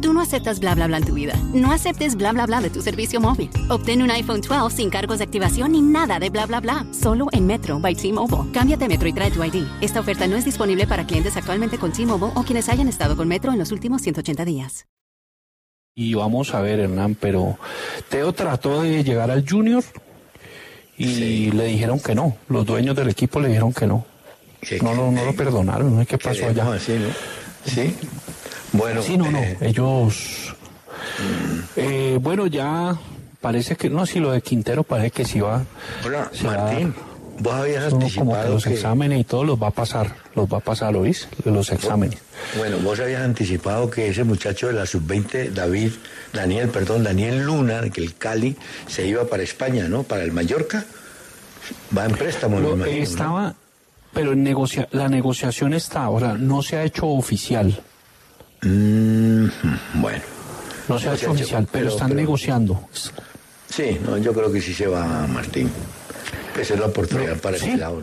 Tú no aceptas bla bla bla en tu vida. No aceptes bla bla bla de tu servicio móvil. Obtén un iPhone 12 sin cargos de activación ni nada de bla bla bla. Solo en Metro by T-Mobile. Cámbiate a Metro y trae tu ID. Esta oferta no es disponible para clientes actualmente con T-Mobile o quienes hayan estado con Metro en los últimos 180 días. Y vamos a ver, Hernán, pero Teo trató de llegar al Junior y le dijeron que no. Los dueños del equipo le dijeron que no. No, no, no lo perdonaron. ¿no? ¿Qué pasó allá? Así, ¿no? Sí. Bueno. Sí, no, no. eh, Ellos. Eh, bueno, ya parece que. No, si lo de Quintero parece que sí va. Hola, se va. Martín. Vos habías Uno como que anticipado los que- exámenes y todo los va a pasar. Los va a pasar, ¿lo oís? Los exámenes. Bueno, vos habías anticipado que ese muchacho de la sub-20, David, Daniel, perdón, Daniel Luna, que el Cali se iba para España, ¿no? Para el Mallorca. Va en préstamo, me Lo- ¿no? estaba. Pero en negocia, la negociación está ahora, no se ha hecho oficial. Mm, bueno. No se ha hecho oficial, pero, están pero- negociando. Sí, no, yo creo que sí se va Martín. Esa es la oportunidad para sí. el lado.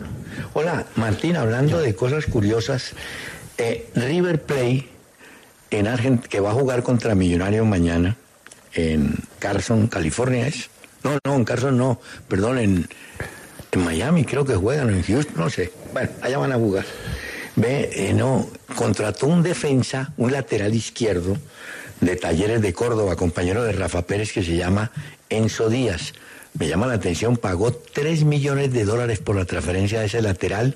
Hola, Martín, hablando de cosas curiosas, eh, River Play en Argent que va a jugar contra Millonarios mañana en Carson, California es. No, no, en Carson no, perdón, en, en Miami creo que juegan, en Houston, no sé. Bueno, allá van a jugar. Ve, eh, no, contrató un defensa, un lateral izquierdo de Talleres de Córdoba, compañero de Rafa Pérez, que se llama Enzo Díaz. Me llama la atención, pagó 3 millones de dólares por la transferencia de ese lateral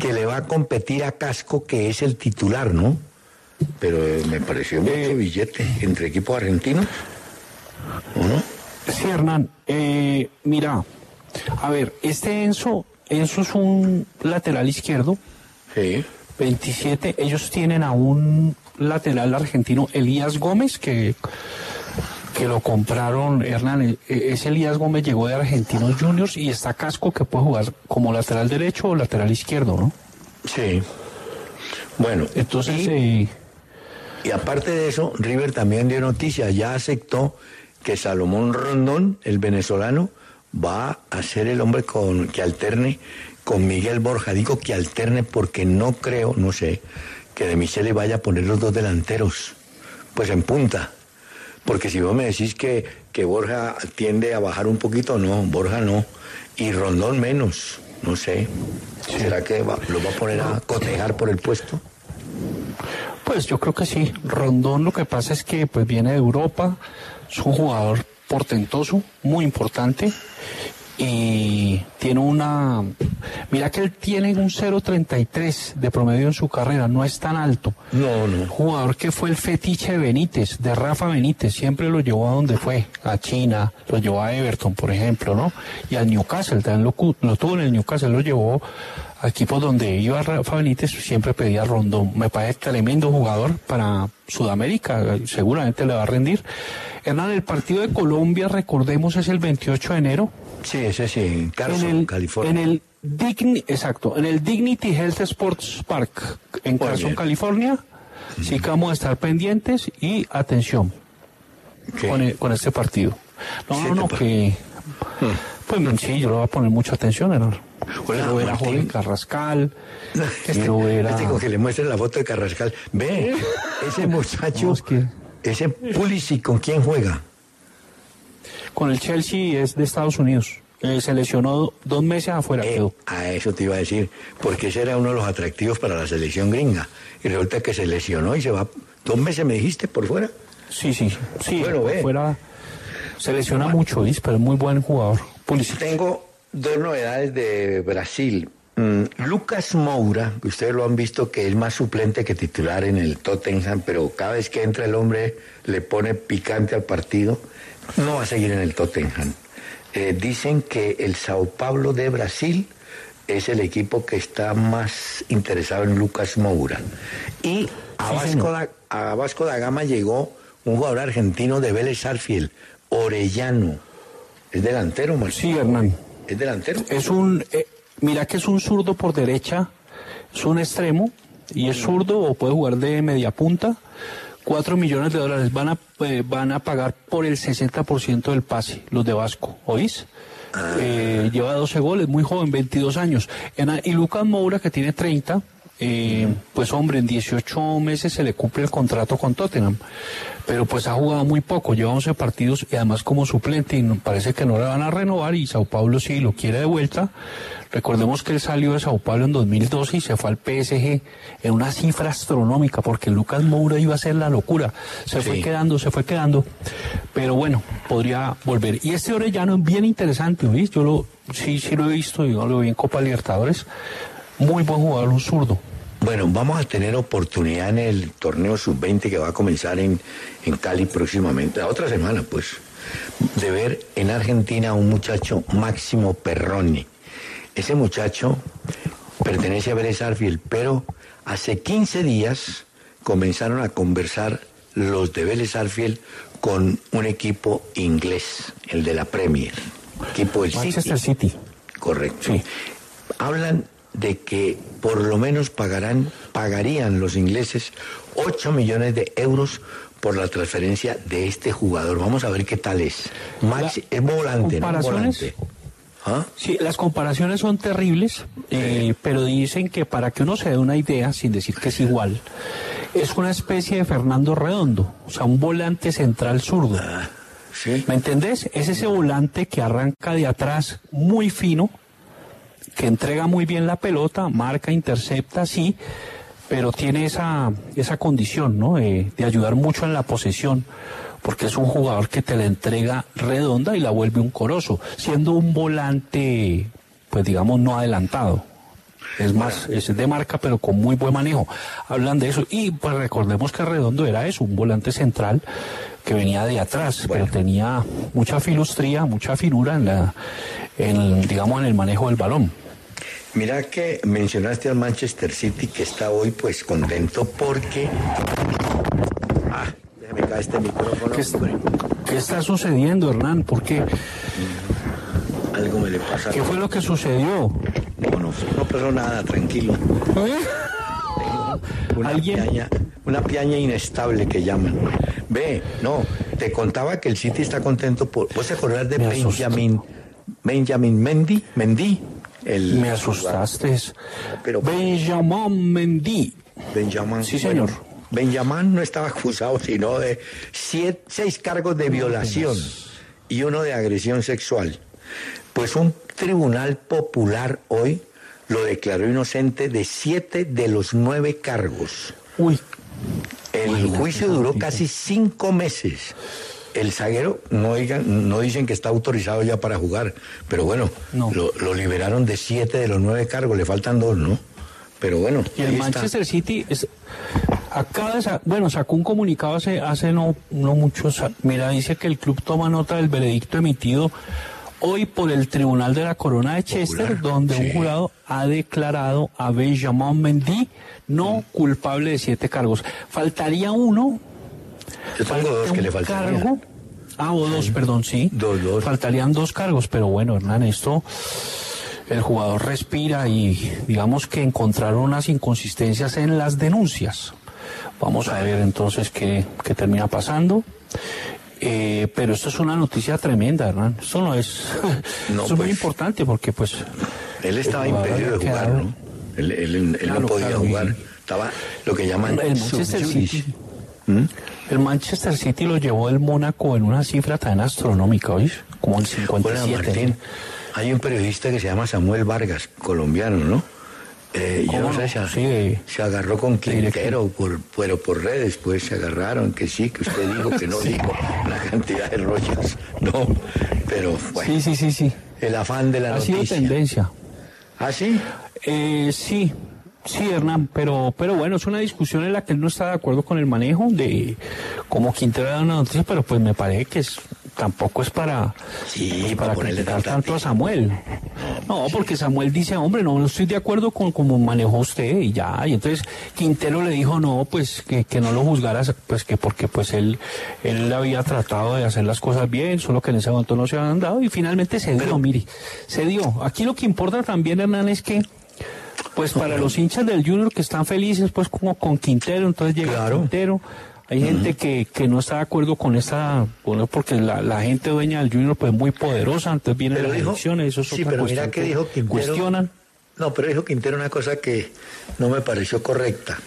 que le va a competir a Casco, que es el titular, ¿no? Pero eh, me pareció mucho Eh, billete entre equipos argentinos, ¿o no? Sí, Hernán. Eh, mira, a ver, este Enzo, Enzo es un lateral izquierdo, Sí. 27. Ellos tienen a un lateral argentino, Elías Gómez, que, que lo compraron, Hernán. eh, Ese Elías Gómez llegó de Argentinos Juniors y está Casco que puede jugar como lateral derecho o lateral izquierdo, ¿no? Sí. Bueno, Entonces, y- eh, Y aparte de eso, River también dio noticia, ya aceptó que Salomón Rondón, el venezolano, va a ser el hombre con, que alterne con Miguel Borja. Digo que alterne porque no creo, no sé, que de Michele vaya a poner los dos delanteros, pues en punta. Porque si vos me decís que, que Borja tiende a bajar un poquito, no, Borja no. Y Rondón menos, no sé. ¿Será que va- lo va a poner a cotejar por el puesto? Pues yo creo que sí. Rondón lo que pasa es que pues viene de Europa, es un jugador portentoso, muy importante y tiene una mira que él tiene un 0.33 de promedio en su carrera, no es tan alto. No, no. Jugador que fue el fetiche de Benítez, de Rafa Benítez, siempre lo llevó a donde fue, a China, lo llevó a Everton, por ejemplo, ¿no? Y al Newcastle, también lo, lo tuvo en el Newcastle, lo llevó a equipos donde iba Rafa Benítez, siempre pedía Rondón. Me parece tremendo jugador para Sudamérica, seguramente le va a rendir. Hernán, el partido de Colombia, recordemos, es el 28 de enero. Sí, ese sí, en Carson, en el, California. En el Digni- exacto, en el Dignity Health Sports Park en Muy Carson, bien. California. Sí que vamos a estar pendientes y atención con, el- con este partido. No, Sí, no, no, que... Pues sí, yo le voy a poner mucha atención, hermano. Quiero ver a. Jorge Carrascal, [LAUGHS] Este, ver a... este con que le muestre la foto de Carrascal. Ve, ese muchacho, No, es que- ese Pulisic, ¿con quién juega? Con el Chelsea es de Estados Unidos. Eh, se lesionó dos meses afuera, Eh, a eso te iba a decir, porque ese era uno de los atractivos para la selección gringa. Y resulta que se lesionó y se va. ¿Dos meses me dijiste por fuera? Sí, sí, sí. Bueno, ve. fuera... Se lesiona mucho, pero es muy buen jugador. Pulisic. Tengo dos novedades de Brasil. Mm, Lucas Moura, ustedes lo han visto que es más suplente que titular en el Tottenham, pero cada vez que entra el hombre le pone picante al partido, no va a seguir en el Tottenham. Eh, dicen que el Sao Paulo de Brasil es el equipo que está más interesado en Lucas Moura. Y a, Sí, Vasco da, a Vasco da Gama llegó un jugador argentino de Vélez Arfiel, Orellano. Es delantero, Marcelo. Sí, Hernán. ¿Es delantero? Es un, eh, mira que es un zurdo por derecha, es un extremo y es zurdo o puede jugar de media punta. 4 millones de dólares van a, eh, van a pagar por el 60% del pase, los de Vasco, ¿oís? Eh, lleva 12 goles, muy joven, 22 años. Y Lucas Moura, que tiene 30, eh, pues hombre, en 18 meses se le cumple el contrato con Tottenham. Pero pues ha jugado muy poco, lleva 11 partidos y además como suplente y parece que no le van a renovar y Sao Paulo sí lo quiere de vuelta. Recordemos que él salió de Sao Paulo en 2012 y se fue al PSG en una cifra astronómica porque Lucas Moura iba a ser la locura. Se fue quedando, se fue quedando. Pero bueno, podría volver. Y este Orellano es bien interesante, ¿oís? Yo lo, sí, sí lo he visto, yo lo vi en Copa Libertadores. Muy buen jugador, un zurdo. Bueno, vamos a tener oportunidad en el torneo sub-20 que va a comenzar en, en Cali próximamente, la otra semana, pues, de ver en Argentina a un muchacho Máximo Perroni. Ese muchacho pertenece a Vélez Arfield, pero hace 15 días comenzaron a conversar los de Vélez Arfield con un equipo inglés, el de la Premier, equipo del Manchester City. Correcto. Sí. Hablan de que por lo menos pagarán, pagarían los ingleses 8 millones de euros por la transferencia de este jugador. Vamos a ver qué tal es. Max, es volante, ¿no? Volante. ¿Ah? Sí, las comparaciones son terribles, eh, pero dicen que para que uno se dé una idea, sin decir que es igual, es una especie de Fernando Redondo, o sea, un volante central zurdo. Sí. ¿Me entendés? Es ese volante que arranca de atrás muy fino, que entrega muy bien la pelota, marca, intercepta, sí, pero tiene esa, esa condición, ¿no? Eh, de ayudar mucho en la posesión, porque es un jugador que te la entrega redonda y la vuelve un corozo, siendo un volante, pues digamos, no adelantado. Es más, es de marca, pero con muy buen manejo. Hablan de eso. Y pues recordemos que Redondo era eso, un volante central que venía de atrás, pero tenía mucha filustría, mucha finura en la, en, digamos, en el manejo del balón. Mira que mencionaste al Manchester City que está hoy pues contento porque... Ah, déjame caer este micrófono. ¿Qué, está sucediendo, Hernán? ¿Por qué? Algo me le pasa. ¿Qué fue lo que sucedió? No, no, no pasó nada, tranquilo. Una ¿Alguien? piaña, una piaña inestable que llaman. Ve, no, te contaba que el City está contento por. ¿Vos te acordás de Me. Benjamin, Benjamin Mendy? Mendy, el Me asustaste. Pero- Benjamin Mendy. Benjamin. Sí, bueno, señor. Benjamin no estaba acusado sino de siete- seis cargos de violación y uno de agresión sexual. Pues un tribunal popular hoy lo declaró inocente de siete de los nueve cargos. Uy, El juicio duró casi cinco meses. El zaguero no, digan, no dicen que está autorizado ya para jugar, pero bueno, No. lo, lo liberaron de siete de los nueve cargos, le faltan dos, ¿no? Pero bueno, Y el está. Manchester City es, acaba de bueno, sacó un comunicado hace, hace no, no mucho, mira, dice que el club toma nota del veredicto emitido hoy por el Tribunal de la Corona de Chester, Popular, donde un jurado ha declarado a Benjamin Mendy no culpable de siete cargos. Faltaría uno, Yo tengo dos que le faltarían. cargo. Ah, o dos, perdón, sí. Dos, dos. Faltarían dos cargos, pero bueno, Hernán, esto el jugador respira y digamos que encontraron unas inconsistencias en las denuncias. Vamos a ver entonces qué, qué termina pasando. Eh, pero esto es una noticia tremenda, Hernán. Esto no es, [LAUGHS] No, esto es muy pues. importante porque pues Él estaba impedido de jugar, ¿no? Él, él- él Claro, no podía claro, y- jugar. Estaba lo que llaman el Manchester. City, ¿Mm? el Manchester City lo llevó el Mónaco en una cifra tan astronómica, ¿oís? Como el Hola, 57. Martín. Hay un periodista que se llama Samuel Vargas, colombiano, ¿no? Eh, yo ¿Cómo no sé, se, Sí, se agarró con. Quintero, por, pero por redes, pues se agarraron, que sí, que usted dijo, que no [LAUGHS] dijo, una cantidad de rollos. No, pero bueno, Sí, sí, sí, sí. el afán de la Ha sido noticia. tendencia. ¿Ah, sí? Eh, sí, sí, Hernán, pero, pero bueno, es una discusión en la que él no está de acuerdo con el manejo de como Quintero da una noticia, pero pues me parece que es, tampoco es para, Sí, pues, para criticar tanto a. Samuel. No, porque Samuel dice, hombre, no, no estoy de acuerdo con cómo manejó usted y ya. Y entonces Quintero le dijo, no, pues que, que no lo juzgara, pues que porque pues él, él había tratado de hacer las cosas bien, solo que en ese momento no se habían dado y finalmente se dio, mire, se dio. Aquí lo que importa también, Hernán, es que Pues para los hinchas del Junior que están felices, pues como con Quintero, entonces llega Quintero. Hay gente que, que no está de acuerdo con esta, bueno, porque la, la gente dueña del Junior pues muy poderosa, entonces vienen las elecciones, eso es sí, pero mira que dijo Quintero, cuestionan. No, pero dijo Quintero una cosa que no me pareció correcta.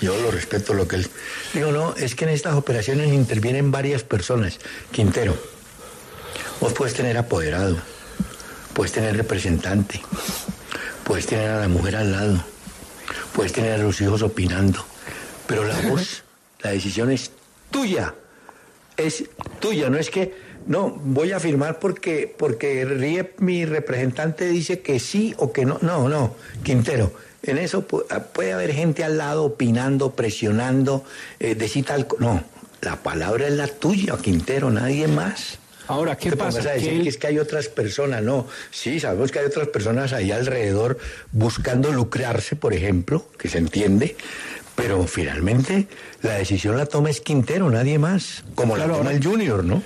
Yo lo respeto lo que él. Digo, no, es que en estas operaciones intervienen varias personas. Quintero, vos puedes tener apoderado, puedes tener representante, puedes tener a la mujer al lado, puedes tener a los hijos opinando, pero la [LAUGHS] voz, la decisión es tuya. Es tuya, no es que, no, voy a firmar porque, porque mi representante dice que sí o que no. No, no, Quintero, en eso puede haber gente al lado opinando, presionando, eh, decir tal. No, la palabra es la tuya, Quintero, nadie más. Ahora, ¿qué pasa? a decir que, es que hay otras personas, no. Sí, sabemos que hay otras personas ahí alrededor buscando lucrarse, por ejemplo, que se entiende, pero finalmente la decisión la toma es Quintero, nadie más, como la toma el Junior, ¿no?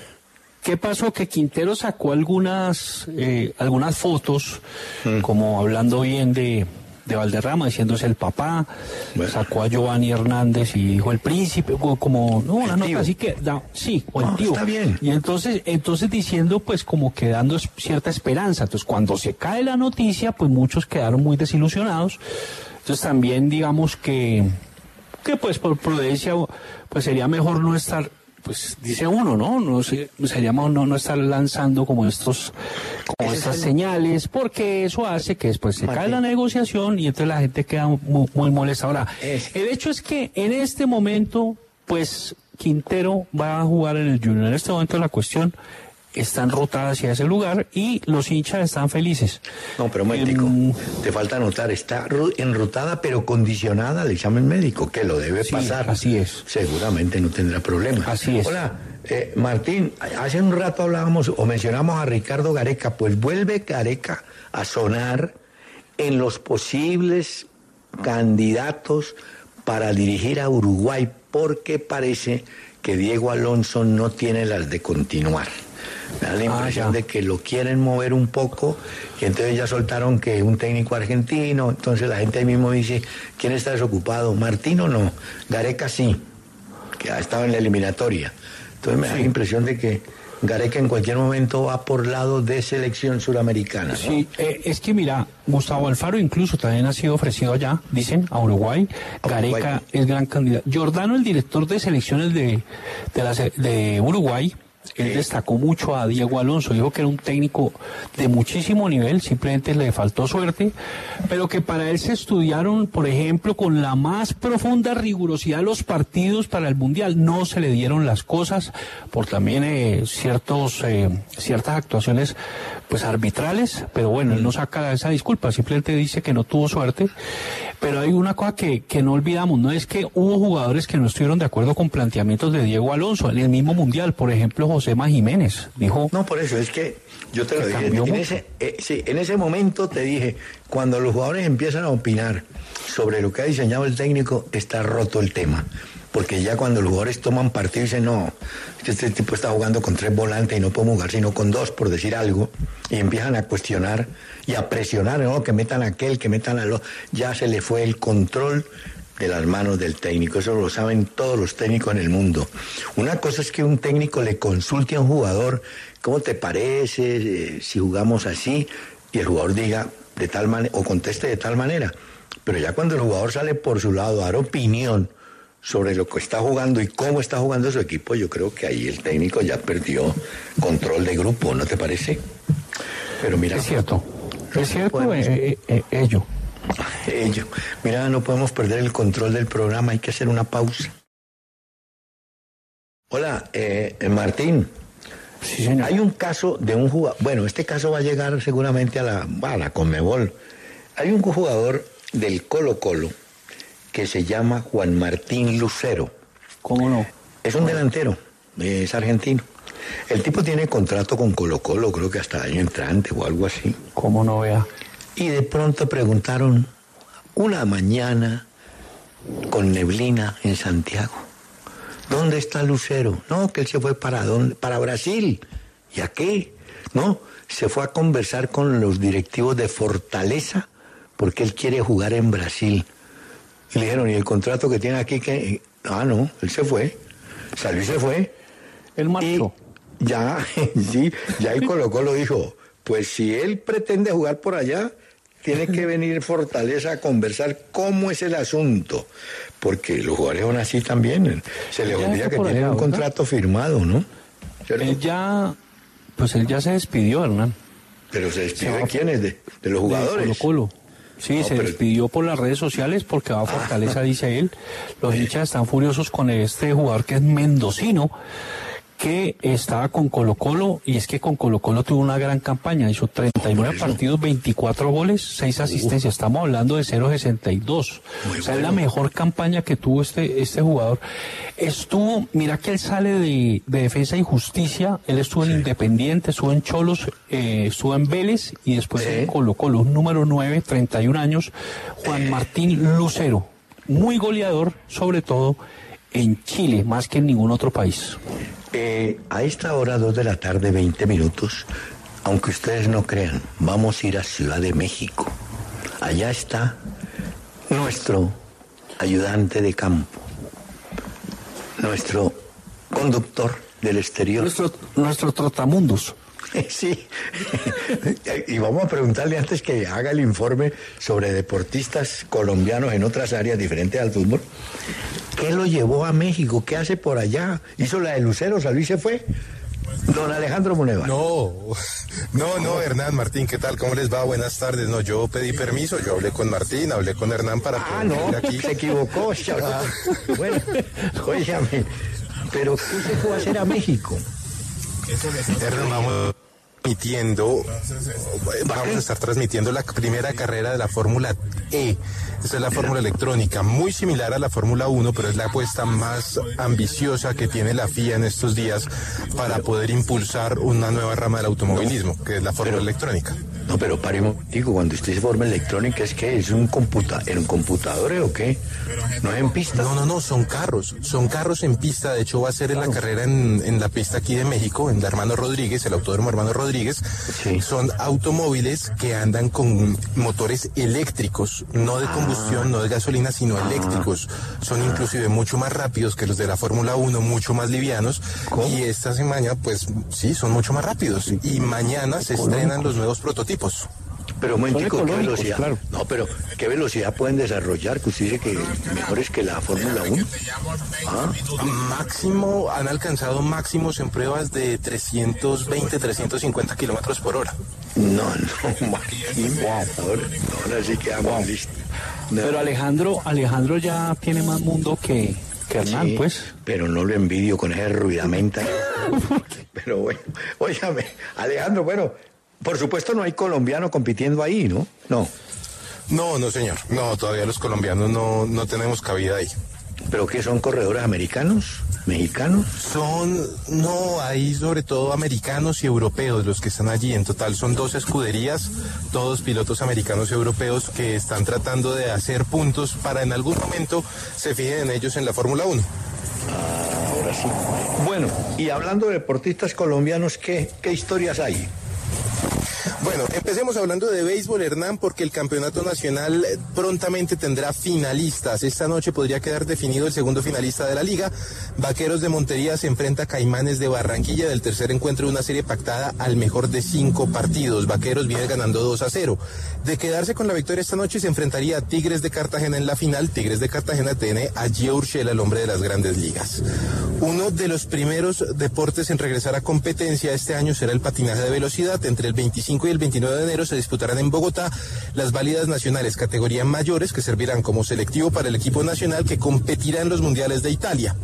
¿Qué pasó? Que Quintero sacó algunas, eh, algunas fotos, mm. como hablando bien de, de Valderrama diciéndose el papá, sacó a Giovanni Hernández y dijo el príncipe, como, no, una nota así que, sí, o el tío. Está bien. Y entonces, entonces diciendo pues como que dando cierta esperanza. Entonces cuando se cae la noticia, pues muchos quedaron muy desilusionados. Entonces también digamos que, que pues por prudencia, pues sería mejor no estar pues dice uno, ¿no? No sería no, no estar lanzando como estos, como estas señales, porque eso hace que después se cae la negociación y entonces la gente queda muy, molesta. Ahora, el hecho es que en este momento, pues Quintero va a jugar en el Junior. En este momento la cuestión están rotadas hacia ese lugar y los hinchas están felices. No, pero médico, em, te falta notar, está enrutada pero condicionada al examen médico, que lo debe pasar. Así es. Seguramente no tendrá problema. Así es. Hola, eh, Martín, hace un rato hablábamos o mencionamos a Ricardo Gareca, pues vuelve Gareca a sonar en los posibles candidatos para dirigir a Uruguay, porque parece que Diego Alonso no tiene las de continuar. Me da la ah, impresión de que lo quieren mover un poco y entonces ya soltaron que un técnico argentino, entonces la gente ahí mismo dice, ¿quién está desocupado? ¿Martino no? Gareca sí, que ha estado en la eliminatoria. Entonces me da la impresión de que Gareca en cualquier momento va por lado de selección suramericana. Sí, eh, es que mira, Gustavo Alfaro incluso también ha sido ofrecido allá, dicen, a Uruguay. Gareca es gran candidato. Jordano, el director de selecciones de, de, de Uruguay, él destacó mucho a Diego Alonso, dijo que era un técnico de muchísimo nivel, simplemente le faltó suerte, pero que para él se estudiaron, por ejemplo, con la más profunda rigurosidad los partidos para el Mundial. No se le dieron las cosas por también eh, ciertos, eh, ciertas actuaciones pues arbitrales, pero bueno, él no saca esa disculpa, simplemente dice que no tuvo suerte. Pero hay una cosa que, que no olvidamos, no es que hubo jugadores que no estuvieron de acuerdo con planteamientos de Diego Alonso en el mismo Mundial, por ejemplo, Josema Jiménez, dijo... No, por eso, es que yo te lo dije, en ese, eh, sí, en ese momento te dije, cuando los jugadores empiezan a opinar sobre lo que ha diseñado el técnico, está roto el tema porque ya cuando los jugadores toman partido y dicen, no, este tipo está jugando con tres volantes y no puedo jugar sino con dos, por decir algo, y empiezan a cuestionar y a presionar, ¿no? que metan a aquel, que metan a lo, ya se le fue el control de las manos del técnico, eso lo saben todos los técnicos en el mundo. Una cosa es que un técnico le consulte a un jugador, ¿cómo te parece eh, si jugamos así? Y el jugador diga de tal manera, o conteste de tal manera. Pero ya cuando el jugador sale por su lado a dar opinión, sobre lo que está jugando y cómo está jugando su equipo, yo creo que ahí el técnico ya perdió control de grupo, ¿no te parece? Pero mira. Es cierto. Es cierto, eh, eh, eh, ello. Ello. Mira, no podemos perder el control del programa, hay que hacer una pausa. Hola, Martín. Sí, señor. Hay un caso de un jugador, bueno, este caso va a llegar seguramente a la, a la Conmebol. Hay un jugador del Colo Colo que se llama Juan Martín Lucero. ¿Cómo no? Es un delantero, es argentino. El tipo tiene contrato con Colo Colo, creo que hasta año entrante o algo así. ¿Cómo no vea? Y de pronto preguntaron, una mañana con neblina en Santiago, ¿dónde está Lucero? No, que él se fue para dónde? Para Brasil. ¿Y a qué? No, se fue a conversar con los directivos de Fortaleza porque él quiere jugar en Brasil. Y le dijeron, ¿y el contrato que tiene aquí que Ah, no, él se fue. Salvi se fue. El marchó. ya, [LAUGHS] sí, ya ahí colocó lo dijo. Pues si él pretende jugar por allá, tiene que venir Fortaleza a conversar cómo es el asunto. Porque los jugadores son así también. Se les olvida que tienen un contrato firmado, ¿no? Él ya, pues él ya se despidió, Hernán. Pero se despidió de quiénes, de, de los jugadores. De Colo -Colo. Sí, se despidió por las redes sociales porque va a Fortaleza, dice él. Los hinchas están furiosos con este jugador que es mendocino que estaba con Colo Colo y es que con Colo Colo tuvo una gran campaña, hizo 39 partidos, 24 goles, 6 asistencias, estamos hablando de 0.62. O sea, es la mejor campaña que tuvo este, este jugador. Estuvo, mira que él sale de, de Defensa y Justicia, él estuvo en Independiente, estuvo en Cholos, eh, estuvo en Vélez y después en Colo Colo, número 9, 31 años, Juan Martín Lucero, muy goleador, sobre todo en Chile, más que en ningún otro país. Eh, a esta hora, dos de la tarde, 20 minutos, aunque ustedes no crean, vamos a ir a Ciudad de México. Allá está nuestro ayudante de campo, nuestro conductor del exterior. Nuestro, nuestro trotamundos. [LAUGHS] Sí, y vamos a preguntarle antes que haga el informe sobre deportistas colombianos en otras áreas diferentes al fútbol. ¿Qué lo llevó a México? ¿Qué hace por allá? ¿Hizo la de Lucero? ¿Salí se fue? Don Alejandro Moneva. No, no, no, Hernán, Martín, ¿qué tal? ¿Cómo les va? Buenas tardes. No, yo pedí permiso, yo hablé con Martín, hablé con Hernán para ah, no, aquí. se equivocó, chaval. [LAUGHS] Bueno, óigame, pero ¿qué se fue a hacer a México? Vamos transmitiendo, vamos a estar transmitiendo la primera carrera de la Fórmula E. Esta es la fórmula electrónica, muy similar a la Fórmula 1, pero es la apuesta más ambiciosa que tiene la FIA en estos días para poder impulsar una nueva rama del automovilismo, que es la fórmula electrónica. No, pero paremos, digo, cuando usted dice forma electrónica, ¿es que ¿Es un computa en un computador o qué? ¿No es en pista? No, no, no, son carros, son carros en pista, de hecho va a ser en la carrera en, en la pista aquí de México, en la Hermano Rodríguez, el autódromo Hermano Rodríguez, sí. son automóviles que andan con motores eléctricos, no de combustión, no de gasolina, sino eléctricos. Son inclusive mucho más rápidos que los de la Fórmula 1, mucho más livianos. Y esta semana, pues sí, son mucho más rápidos. Y mañana se estrenan los nuevos prototipos. Pero un momentico, ¿qué velocidad? Claro. No, pero ¿qué velocidad pueden desarrollar? Que usted dice que mejores que la Fórmula 1. ¿Ah? Máximo, han alcanzado máximos en pruebas de 320, 350 kilómetros por hora. No, no, [LAUGHS] máximo. Ahora, ahora sí quedamos wow. listos. No. Pero Alejandro, Alejandro ya tiene más mundo que, que Hernán, sí, pues. Pero no lo envidio con ese ruidamenta. [LAUGHS] pero bueno, óigame, Alejandro, bueno, por supuesto no hay colombiano compitiendo ahí, ¿no? No. No, no, señor. No, todavía los colombianos no, no tenemos cabida ahí. ¿Pero qué son corredores americanos? ¿Mexicanos? Son, no, hay sobre todo americanos y europeos los que están allí. En total son dos escuderías, todos pilotos americanos y europeos que están tratando de hacer puntos para en algún momento se fijen en ellos en la Fórmula 1. Ah, ahora sí. Bueno, y hablando de deportistas colombianos, ¿qué, qué historias hay? Bueno, empecemos hablando de béisbol, Hernán, porque el campeonato nacional prontamente tendrá finalistas. Esta noche podría quedar definido el segundo finalista de la liga. Vaqueros de Montería se enfrenta a Caimanes de Barranquilla del tercer encuentro de una serie pactada al mejor de cinco partidos. Vaqueros viene ganando 2 a 0. De quedarse con la victoria esta noche se enfrentaría a Tigres de Cartagena en la final. Tigres de Cartagena tiene a Gio Urshela, el hombre de las grandes ligas. Uno de los primeros deportes en regresar a competencia este año será el patinaje de velocidad. Entre el 25 y el 29 de enero se disputarán en Bogotá las válidas nacionales categoría mayores que servirán como selectivo para el equipo nacional que competirá en los mundiales de Italia.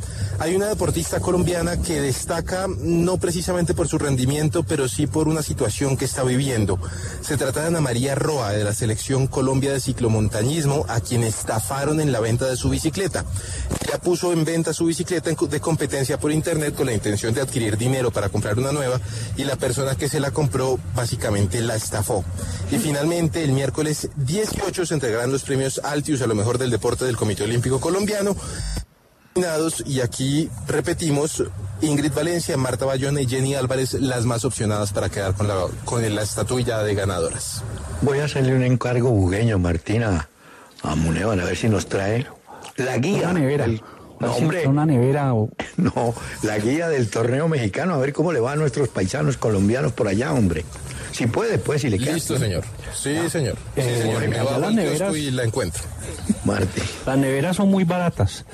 Hay una deportista colombiana que destaca no precisamente por su rendimiento, pero sí por una situación que está viviendo. Se trata de Ana María Roa de la selección Colombia de ciclomontañismo, a quien estafaron en la venta de su bicicleta. Ella puso en venta su bicicleta de competencia por internet con la intención de adquirir dinero para comprar una nueva y la persona que se la compró básicamente la estafó. Y finalmente, el miércoles 18 se entregarán los premios Altius a lo mejor del deporte del Comité Olímpico Colombiano. Y aquí repetimos, Ingrid Valencia, Marta Bayona y Jenny Álvarez las más opcionadas para quedar con la, con la estatuilla de ganadoras. Voy a hacerle un encargo bugueño, Martina, a Munevan, a ver si nos trae la guía. Una nevera. el- no, hombre. Una nevera o... [LAUGHS] No, la guía del torneo mexicano, a ver cómo le va a nuestros paisanos colombianos por allá, hombre. Si puede, pues, si le queda. Listo, señor. Sí, señor. Sí, Eh, señor. Y me bajo las neveras- y la encuentro. Martín, Las neveras son muy baratas.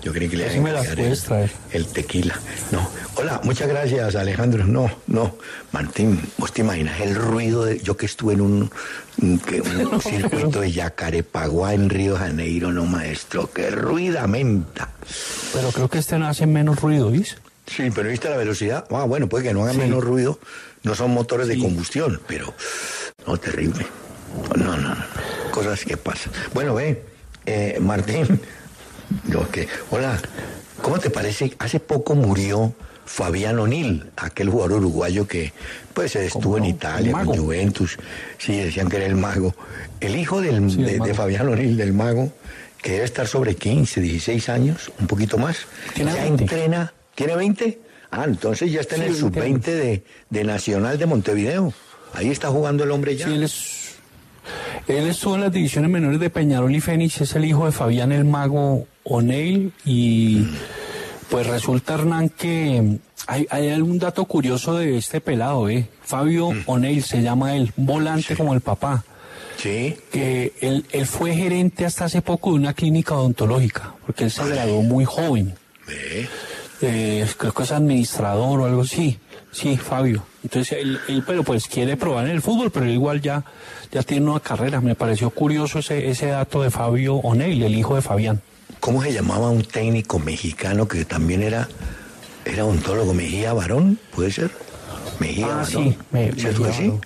yo creí que le Así iban me las puedes el, traer. el tequila. No. Hola, muchas gracias, Alejandro. No, no. Martín, ¿vos te imaginas el ruido de. Yo que estuve en un, un- que- un [LAUGHS] circuito de Yacarepaguá en Río Janeiro, no, maestro. ¡Qué ruidamenta! Pero creo que este no hace menos ruido, ¿viste? Sí, pero ¿viste la velocidad? Ah, bueno, puede que no haga Sí. menos ruido. No son motores de combustión, pero no, terrible. No, no, no. Cosas que pasan. Bueno, ve, eh, Martín. [LAUGHS] Yo que, hola, ¿cómo te parece? Hace poco murió Fabián O'Neill, aquel jugador uruguayo que pues estuvo en? Italia con. Juventus. Sí, decían que era el mago. El hijo del, Sí, el de, de. Fabián O'Neill, del mago, que debe estar sobre 15, 16 años, un poquito más. Ya 20. entrena. ¿Tiene 20? Ah, entonces ya está en Sí, el 20 sub-20 de, de Nacional de Montevideo. Ahí está jugando el hombre ya. Sí, él es... Él estuvo en las divisiones menores de Peñarol y Fénix, es el hijo de Fabián el Mago O'Neill y pues resulta Hernán que hay, hay algún dato curioso de este pelado, ¿eh? Fabio O'Neill se llama él, volante como el papá, Sí. que él, él fue gerente hasta hace poco de una clínica odontológica, porque él se graduó muy joven. Ve. Eh, creo que es administrador o algo así. Sí, Fabio. Entonces él, él, pero pues quiere probar en el fútbol, pero igual ya, ya tiene una carrera. Me pareció curioso ese, ese dato de Fabio O'Neill, el hijo de Fabián. ¿Cómo se llamaba un técnico mexicano que también era, era odontólogo? Mejía Varón, ¿puede ser? Mejía Ah, Varón. sí, me- ¿Cierto Mejía que sí? Barón.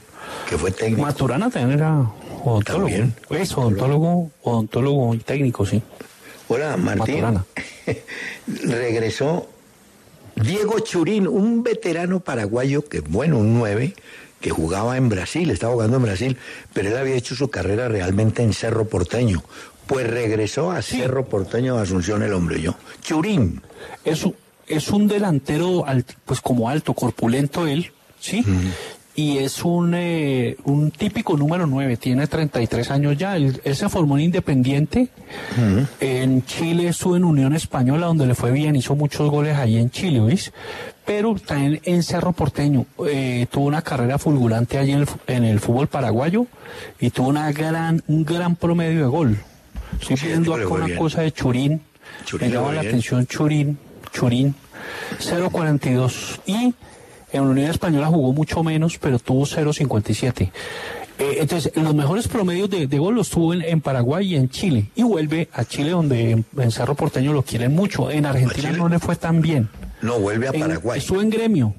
Que fue técnico. Maturana también era odontólogo. También. Es odontólogo, odontólogo y técnico, sí. Hola, Martín. Maturana. [LAUGHS] Regresó Diego Churín, un veterano paraguayo que, bueno, un 9, que jugaba en Brasil, estaba jugando en Brasil, pero él había hecho su carrera realmente en Cerro Porteño. Pues regresó a Cerro Porteño de Asunción el hombre yo. Churín. Es, un- es un delantero, alt- pues como alto, corpulento él, ¿sí? Y es un, eh, un típico número 9, tiene 33 años ya. Él, él se formó en Independiente. En Chile estuvo en Unión Española, donde le fue bien, hizo muchos goles ahí en Chile, ¿veis? Pero también en Cerro Porteño eh, tuvo una carrera fulgurante allí en el, en el fútbol paraguayo y tuvo una gran, un gran promedio de gol. Estoy Sí, viendo le acá una bien. cosa de Churín. Churín me llama la bien. atención Churín, Churín, 0.42 y en la Unión Española jugó mucho menos, pero tuvo 0.57. Eh, entonces, los mejores promedios de, de gol los tuvo en, en Paraguay y en Chile. Y vuelve a Chile, donde en, en Cerro Porteño lo quieren mucho. En Argentina no le fue tan bien. No, vuelve a En- Paraguay. estuvo en gremio.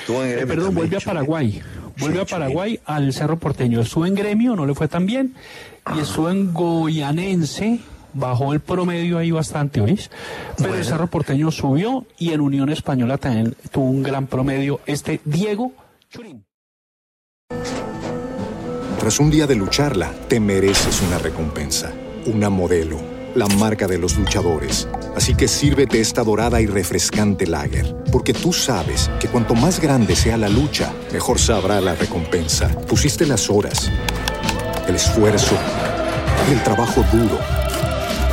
Estuvo en Eh, Gremio perdón, vuelve a. Paraguay. Vuelve a Paraguay al Cerro Porteño. Estuvo en gremio, no le fue tan bien. Y estuvo en Goyanense, bajó el promedio ahí bastante, ¿oís? Pero el. Cerro Porteño subió y en Unión Española también tuvo un gran promedio. Este Diego Churín. Tras un día de lucharla, te mereces una recompensa, una modelo, la marca de los luchadores. Así que sírvete esta dorada y refrescante lager, porque tú sabes que cuanto más grande sea la lucha, mejor sabrá la recompensa. Pusiste las horas, el esfuerzo, el trabajo duro.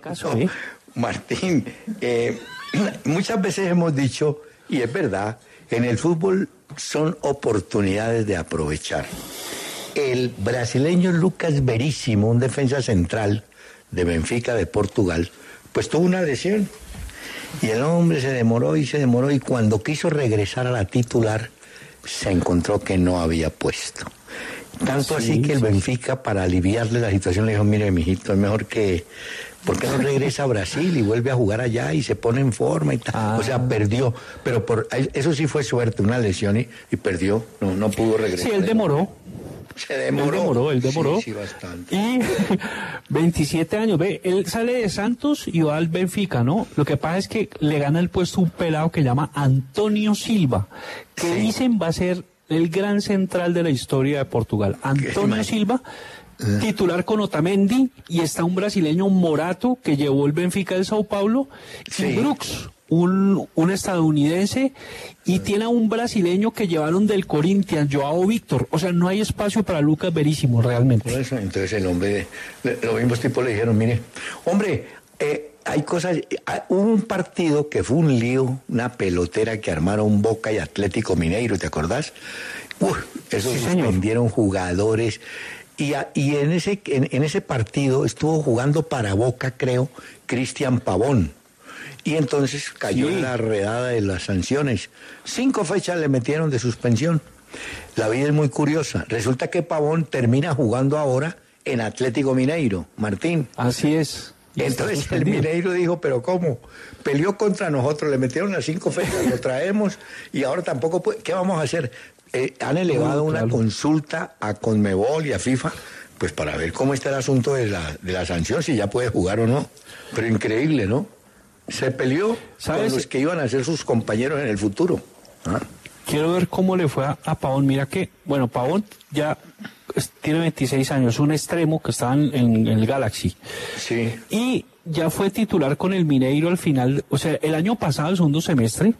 Caso, ¿eh? Martín, eh, [CLEARS THROAT] muchas veces hemos dicho, y es verdad, en el fútbol son oportunidades de aprovechar. El brasileño Lucas Verísimo, un defensa central de Benfica de Portugal, pues tuvo una lesión. Y el hombre se demoró y se demoró y cuando quiso regresar a la titular, se encontró que no había puesto. Tanto así que el Benfica, para aliviarle la situación, le dijo, mire, mijito, es mejor que... ¿Por qué no regresa a Brasil y vuelve a jugar allá y se pone en forma y tal? O sea, Ah. perdió. Pero por eso sí fue suerte, una lesión y, y perdió. No, no pudo regresar. Sí, él demoró. Se demoró. Él demoró, él demoró. Sí, sí, bastante. Y [LAUGHS] 27 años, ve, él sale de Santos y va al Benfica, ¿no? Lo que pasa es que le gana el puesto un pelado que llama Antonio Silva, que Sí. dicen va a ser el gran central de la historia de Portugal. Antonio Silva, titular con Otamendi, y está un brasileño Morato que llevó el Benfica del Sao Paulo, Sí. y Brooks. Un, un estadounidense y tiene a un brasileño que llevaron del Corinthians, Joao Víctor. O sea, no hay espacio para Lucas Verísimo realmente. Por eso, entonces el hombre, los mismos tipos le dijeron, mire, hombre, eh, hay cosas, hubo un partido que fue un lío, una pelotera que armaron Boca y Atlético Mineiro, ¿te acordás? Uf, eso Sí, señor. suspendieron jugadores. Y, a- y en, ese, en, en ese partido estuvo jugando para Boca, creo, Cristian Pavón. Y entonces cayó Sí. en la redada de las sanciones. Cinco fechas le metieron de suspensión. La vida es muy curiosa. Resulta que Pavón termina jugando ahora en Atlético Mineiro, Martín. Así es. Entonces el. Mineiro dijo, pero ¿cómo? Peleó contra nosotros, le metieron las cinco fechas, lo traemos y ahora tampoco puede. ¿Qué vamos a hacer? Eh, han elevado una consulta a Conmebol y a FIFA, pues para ver cómo está el asunto de la, de la sanción, si ya puede jugar o no. Pero increíble, ¿no? Se peleó ¿Sabes? con los que iban a ser sus compañeros en el futuro. ¿ah? Quiero ver cómo le fue a, a Pavón. Mira que, bueno, Pavón ya es- tiene 26 años, un extremo que estaba en, en el Galaxy. Sí. Y ya fue titular con el Mineiro al final, o sea, el año pasado, el segundo semestre,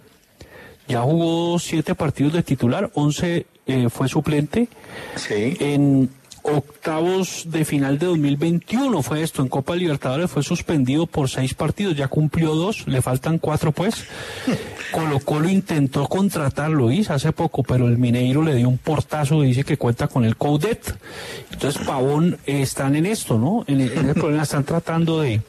ya jugó siete partidos de titular, 11 eh, fue suplente. Sí. En octavos de final de 2021 fue esto, en Copa Libertadores fue suspendido por seis partidos, ya cumplió dos, le faltan cuatro pues. [LAUGHS] Colo Colo intentó contratarlo, hizo hace poco, pero el Mineiro le dio un portazo y dice que cuenta con el Coudet. Entonces Pavón eh, están en esto, ¿no? En, en el problema están tratando de,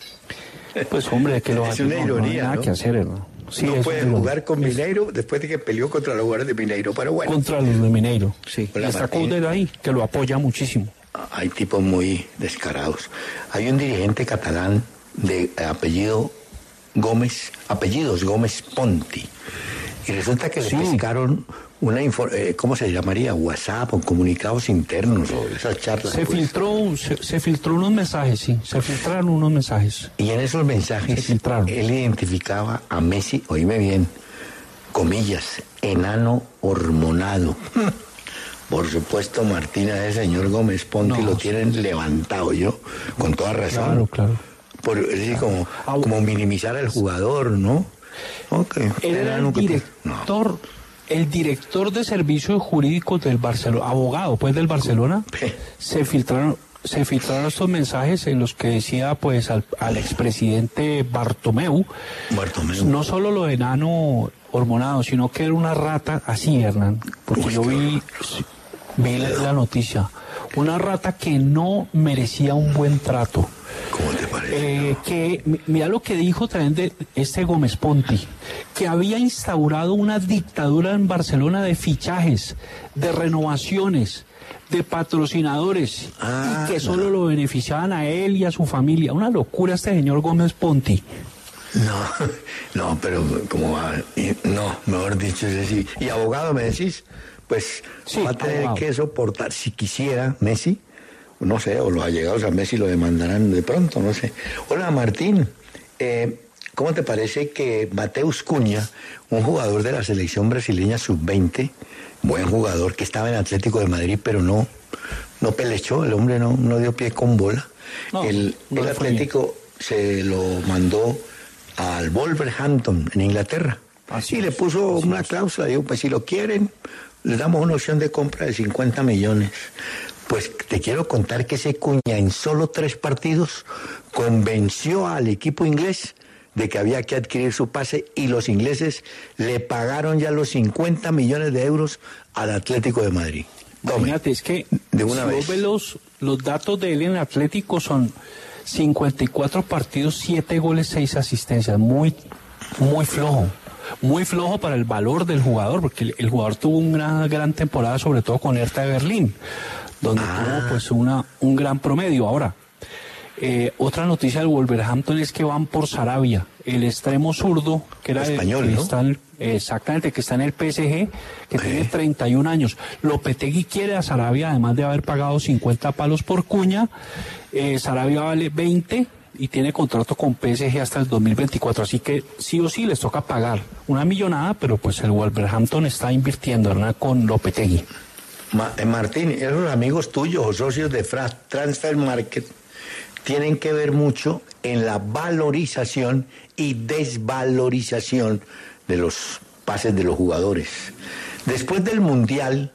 pues hombre, de que lo Es una no, no hay ironía, nada ¿no? que hacer, ¿no? Sí, no puede jugar con Mineiro después de que peleó contra los jugadores de Mineiro, pero bueno. contra los de Mineiro. Sí, Hola, está Martín. Coudet ahí, que lo apoya muchísimo. hay tipos muy descarados. Hay un dirigente catalán de apellido Gómez, apellidos Gómez Ponti. Y resulta que Sí. le pescaron una eh, ¿cómo se llamaría? WhatsApp o comunicados internos o esas charlas. Se pues. filtró, se, se filtró unos mensajes, sí, se filtraron unos mensajes. Y en esos mensajes él identificaba a Messi, oíme bien, comillas, enano hormonado. [LAUGHS] Por supuesto, Martina, ese señor Gómez Ponti No, lo sí. tienen levantado yo, con toda razón. Claro, claro. Por, es decir, como, como minimizar al jugador, ¿no? Ok. Él era el que director, el director de servicios jurídicos del Barcelona, abogado pues del Barcelona. [LAUGHS] Se filtraron, se filtraron estos mensajes en los que decía pues al, al expresidente Bartomeu, No, Bartomeu. no solo lo de enano hormonado, sino que era una rata así, Hernán, porque Uy, yo vi, vi la, la noticia, una rata que no merecía un buen trato. ¿Cómo te parece? Eh, que mi- mira lo que dijo también de este Gómez Ponti, que había instaurado una dictadura en Barcelona de fichajes, de renovaciones, de patrocinadores, Ah, y que solo lo beneficiaban a él y a su familia. Una locura este señor Gómez Ponti. No, [LAUGHS] no, pero como va, no, mejor dicho, es decir, y abogado me decís, pues Sí, va a tener que soportar, si quisiera, Messi, no sé, o los allegados a Messi lo demandarán de pronto, no sé. Hola Martín, eh, ¿cómo te parece que Mateus Cuña, un jugador de la selección brasileña sub-20, buen jugador que estaba en Atlético de Madrid, pero no, no pelechó, el hombre no, no dio pie con bola, No, el, no el. Atlético se lo mandó al Wolverhampton en Inglaterra. Así y le puso una cláusula, digo, pues si lo quieren, les damos una opción de compra de 50 millones. Pues te quiero contar que ese cuña en solo tres partidos convenció al equipo inglés de que había que adquirir su pase y los ingleses le pagaron ya los 50 millones de euros al Atlético de Madrid. Tome. Imagínate, es que De una si vez. vos ves los, los datos de él en Atlético son 54 partidos, 7 goles, 6 asistencias. Muy, muy flojo. Muy flojo para el valor del jugador, porque el, el jugador tuvo una gran temporada, sobre todo con Hertha de Berlín, donde tuvo pues una, un gran promedio. Ahora, eh, otra noticia del Wolverhampton es que van por Sarabia, el extremo zurdo, que era el- Español, que ¿no? está en- exactamente, que está en el PSG, que tiene 31 años. Lopetegui quiere a Sarabia, además de haber pagado 50 palos por cuña. Eh, Sarabia vale 20 y tiene contrato con PSG hasta el 2024, así que sí o sí les toca pagar una millonada, pero pues el Wolverhampton está invirtiendo ¿verdad? con Lopetegui. Ma- eh, Martín, esos amigos tuyos o socios de Transfer Market tienen que ver mucho en la valorización y desvalorización de los pases de los jugadores. Después del Mundial,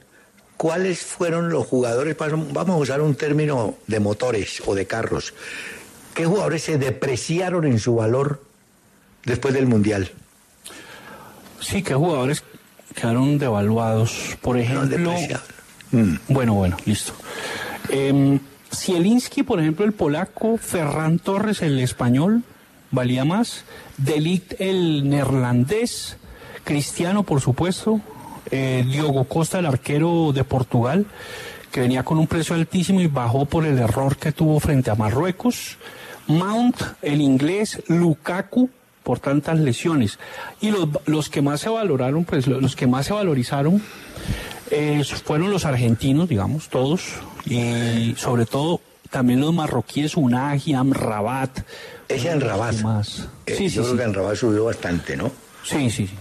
¿cuáles fueron los jugadores? Vamos a usar un término de motores o de carros. ¿Qué jugadores se depreciaron en su valor después del Mundial? Sí, que jugadores quedaron devaluados. Por ejemplo, depreciados. Mm. bueno, bueno, listo. Eh, Zielinski, por ejemplo, el polaco, Ferran Torres, el español, valía más. Delict, el neerlandés. Cristiano, por supuesto. Eh, Diogo Costa, el arquero de Portugal, que venía con un precio altísimo y bajó por el error que tuvo frente a Marruecos. Mount, el inglés, Lukaku, por tantas lesiones. Y los, los que más se valoraron, pues lo- los que más se valorizaron eh, fueron los argentinos, digamos, todos, y sobre todo también los marroquíes, Unagi, Amrabat. Ese Anrabat. Más. Eh, Sí, sí, yo creo sí. que Anrabat subió bastante, ¿no? Sí, sí, sí.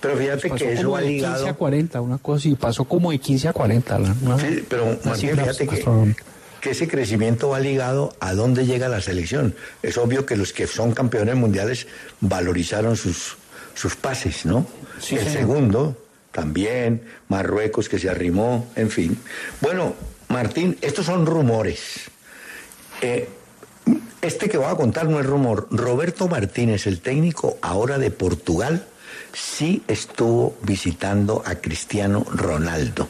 Pero fíjate Pasó que eso ha de 15 a ligado. 40, una cosa así, pasó como de 15 a 40. la- una- Sí, pero Martín, fíjate que, astronómica. Que ese crecimiento va ligado a dónde llega la selección. Es obvio que los que son campeones mundiales valorizaron sus, sus pases, ¿no? Sí, El señor. segundo también, Marruecos que se arrimó, en fin. Bueno, Martín, estos son rumores. Eh, este que voy a contar no es rumor. Roberto Martínez, el técnico ahora de Portugal, sí estuvo visitando a Cristiano Ronaldo.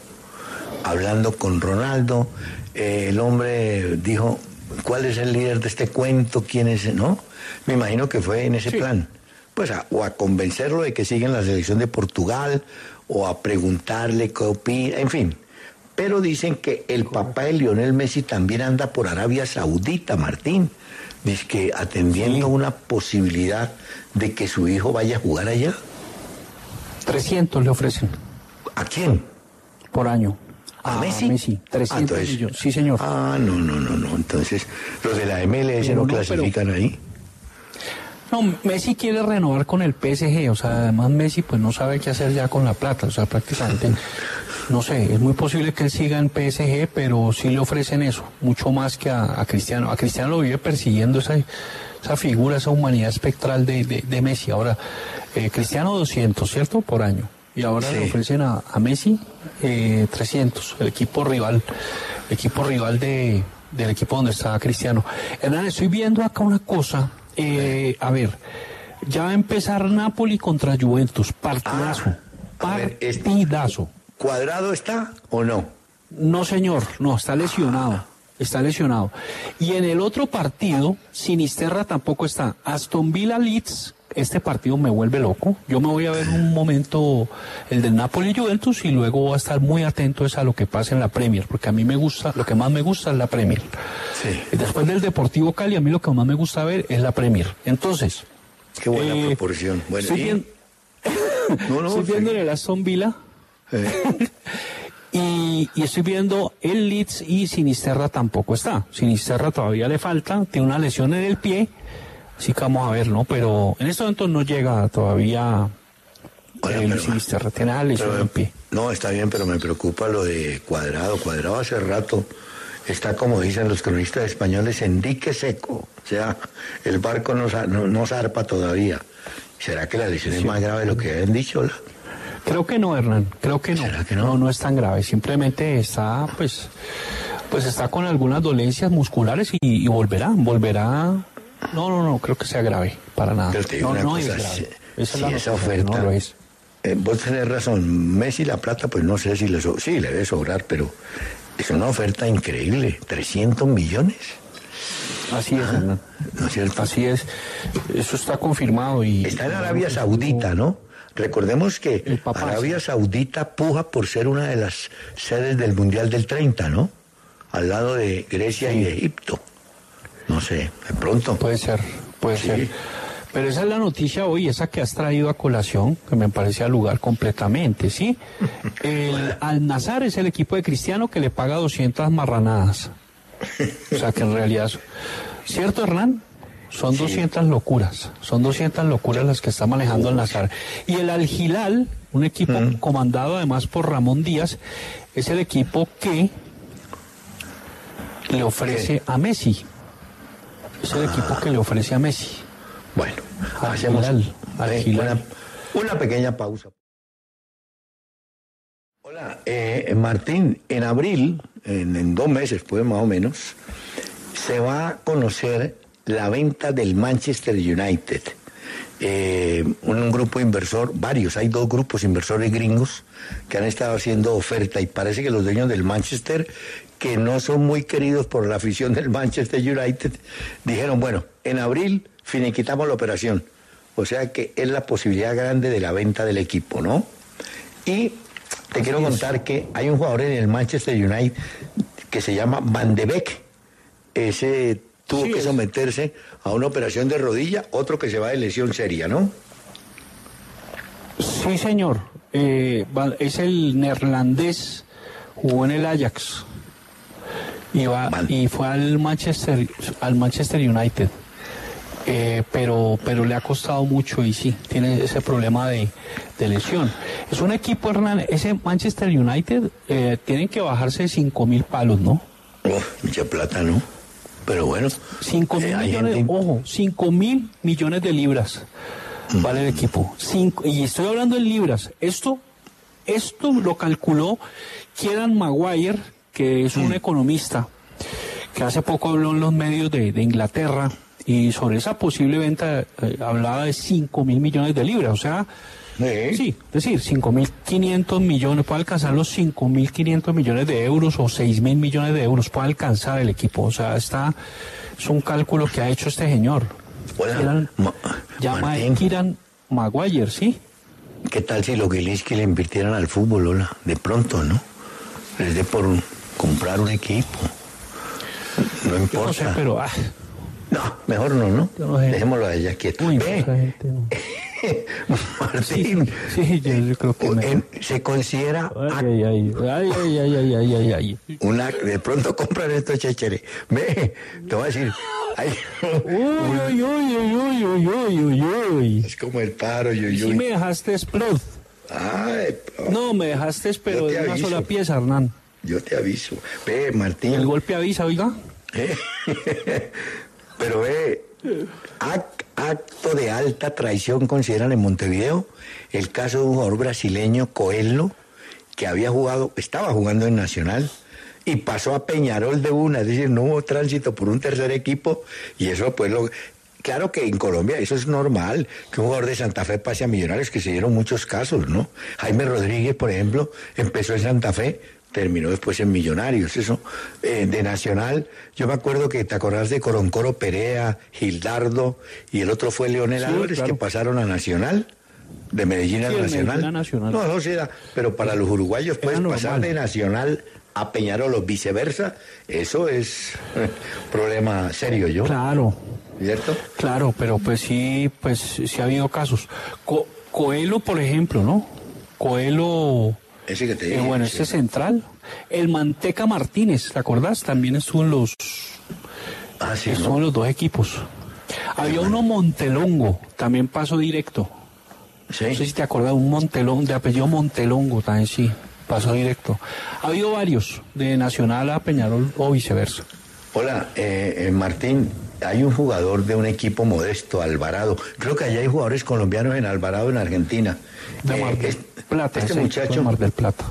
Hablando con Ronaldo, eh, el hombre dijo, ¿cuál es el líder de este cuento? ¿Quién es? ¿No? Me imagino que fue en ese plan. Pues a- o a convencerlo de que siga en la selección de Portugal, o a preguntarle qué opina, en fin. Pero dicen que el papá de Lionel Messi también anda por Arabia Saudita, Martín. Dice que atendiendo una posibilidad de que su hijo vaya a jugar allá. 300 le ofrecen ¿A quién? por año. ¿A Messi? 300 Ah, entonces- millones. Sí, señor. Ah, no, no, no, no. Entonces, los de la MLS Pero no, pero- clasifican ahí. No, Messi quiere renovar con el PSG, o sea, además Messi pues no sabe qué hacer ya con la plata, o sea, prácticamente, no sé, es muy posible que él siga en PSG, pero sí le ofrecen eso, mucho más que a, a Cristiano. A Cristiano lo vive persiguiendo esa, esa figura, esa humanidad espectral de, de- de Messi. Ahora, eh, Cristiano 200, ¿cierto? Por año. Y ahora le ofrecen a, a Messi eh, 300, el equipo rival, el equipo rival de, del equipo donde está Cristiano. Hernán, estoy viendo acá una cosa. eh, a ver, ya va a empezar Napoli contra Juventus. Partidazo. a ver, es- partidazo. ¿Cuadrado está o no? No, señor, no, está lesionado. Está lesionado. Y en el otro partido, Sinisterra tampoco está. Aston Villa Leeds, este partido me vuelve loco. Yo me voy a ver un momento el del Napoli Juventus y luego voy a estar muy atento a lo que pasa en la Premier, porque a mí me gusta, lo que más me gusta es la Premier. Sí. Después del Deportivo Cali, a mí lo que más me gusta ver es la Premier. Entonces, Qué buena Eh, proporción. Bueno, estoy, ¿y? bien- No, no, estoy viendo en el Aston Villa Eh, [LAUGHS] y, y estoy viendo el Leeds y Sinisterra tampoco está. Sinisterra todavía le falta, tiene una lesión en el pie, así que vamos a ver, ¿no? Pero en este momento no llega todavía Oiga, el pero- pero- en el pie. no, está bien, pero me preocupa lo de Cuadrado. Cuadrado hace rato está, como dicen los cronistas españoles, en dique seco. O sea, el barco no, no, no zarpa todavía. ¿Será que la lesión es más grave de lo que habían dicho? la? Creo que no, Hernán, creo que no. ¿Será que no? No, no es tan grave, simplemente está, pues, pues está con algunas dolencias musculares y, y volverá, volverá. No, no, no, creo que sea grave, para nada. Pero te digo no, una no cosa, es grave. si- Esa si oferta- No lo es. Eh, vos tenés razón, Messi la plata, pues no sé si le so- sí, le debe sobrar, pero es una oferta increíble, 300 millones, Así es. ¿no es cierto? Así es. Eso está confirmado y... Está en Arabia Saudita, ¿no? recordemos que Arabia Saudita puja por ser una de las sedes del Mundial del 30, ¿no? Al lado de Grecia y de Egipto. No sé, de pronto. Puede ser, puede ser. Pero esa es la noticia hoy, esa que has traído a colación, que me parece al lugar completamente, ¿sí? [LAUGHS] El Al-Nazar es el equipo de Cristiano que le paga 200 marranadas. O sea que en realidad, ¿cierto Hernán? Son 200 locuras, son 200 locuras las que está manejando el Nazar. Y el Al-Hilal, un equipo comandado además por Ramón Díaz, es el equipo que le ofrece a Messi. Es el equipo que le ofrece a Messi. Bueno, hacemos una, una, pequeña pausa. Hola, eh, Martín, en abril, en, en, dos meses, pues más o menos, se va a conocer la venta del Manchester United. Eh, un grupo inversor, varios, hay dos grupos inversores gringos que han estado haciendo oferta y parece que los dueños del Manchester, que no son muy queridos por la afición del Manchester United, dijeron, bueno, en abril finiquitamos la operación. O sea que es la posibilidad grande de la venta del equipo, ¿no? Y te quiero contar que hay un jugador en el Manchester United que se llama Van de Beek. Ese tuvo que someterse a una operación de rodilla, otro que se va de lesión seria, ¿no? Sí, señor. Eh, es el neerlandés, jugó en el Ajax y, va, y fue al Manchester, al Manchester United. Eh, pero, pero le ha costado mucho y sí, tiene ese problema de, lesión. Es un equipo, Hernán, ese Manchester United, eh, tienen que bajarse de 5 mil palos, ¿no? mucha plata, ¿no? Pero bueno. 5 eh, mil millones, ojo, 5 mil millones de libras mm. vale el equipo. Cinco, y estoy hablando en libras. Esto, esto lo calculó Kieran Maguire, que es un economista, que hace poco habló en los medios de, de Inglaterra y sobre esa posible venta eh, hablaba de 5 mil millones de libras, o sea, sí, es decir, 5.500 millones, puede alcanzar los 5.500 millones de euros o 6.000 millones de euros, puede alcanzar el equipo, o sea, está, es un cálculo que ha hecho este señor. llama Kiran Maguire, ¿sí? ¿Qué tal si lo que le invirtieran al fútbol, hola? De pronto, ¿no? Les dé por comprar un equipo. No importa. no sé, pero... Ah, no, mejor no, ¿no? no Dejémoslo a ella quieto. Uy, no. [LAUGHS] Martín, sí, yo, creo que se considera ay, ay, ay, ay, ay, ay, ay, ay, una de pronto compran esto chéchere. Ve, te voy a decir. Ay, uy, uy, uy, uy, uy, uy, uy, Es como el paro, uy, uy. Sí me dejaste explod. Ay, no, me dejaste, pero de una sola pieza, Hernán. Yo te aviso. Ve, Martín. El golpe avisa, oiga. [LAUGHS] Pero ve, acto de alta traición consideran en Montevideo el caso de un jugador brasileño, Coelho, que había jugado, estaba jugando en Nacional y pasó a Peñarol de una, es decir, no hubo tránsito por un tercer equipo y eso pues lo... Claro que en Colombia eso es normal, que un jugador de Santa Fe pase a Millonarios, que se dieron muchos casos, ¿no? Jaime Rodríguez, por ejemplo, empezó en Santa Fe, terminó después en Millonarios, eso, eh, de Nacional, yo me acuerdo que te acordás de Coroncoro Perea, Gildardo, y el otro fue Leonel Álvarez, que pasaron a Nacional, de Medellín a Nacional. Nacional. No, no sea, pero para los uruguayos pueden pasar de Nacional a Peñarol o viceversa, eso es [LAUGHS] problema serio, ¿yo? Claro. ¿Cierto? Claro, pero pues sí, pues sí ha habido casos. Coelho, por ejemplo, ¿no? Coelho ese que te eh, bueno, ese central. El Manteca Martínez, ¿te acordás? También estuvo en los. Ah, sí. Estuvo en los dos equipos. Había uno Montelongo, también pasó directo. ¿Sí? No sé si te acordás, un Montelongo, de apellido Montelongo también sí, pasó directo. Ha habido varios, de Nacional a Peñarol o viceversa. Hola, eh, eh, Martín, hay un jugador de un equipo modesto, Alvarado. Creo que allá hay jugadores colombianos en Alvarado, en Argentina. De Mar del Plata, este muchacho, Mar del Plata.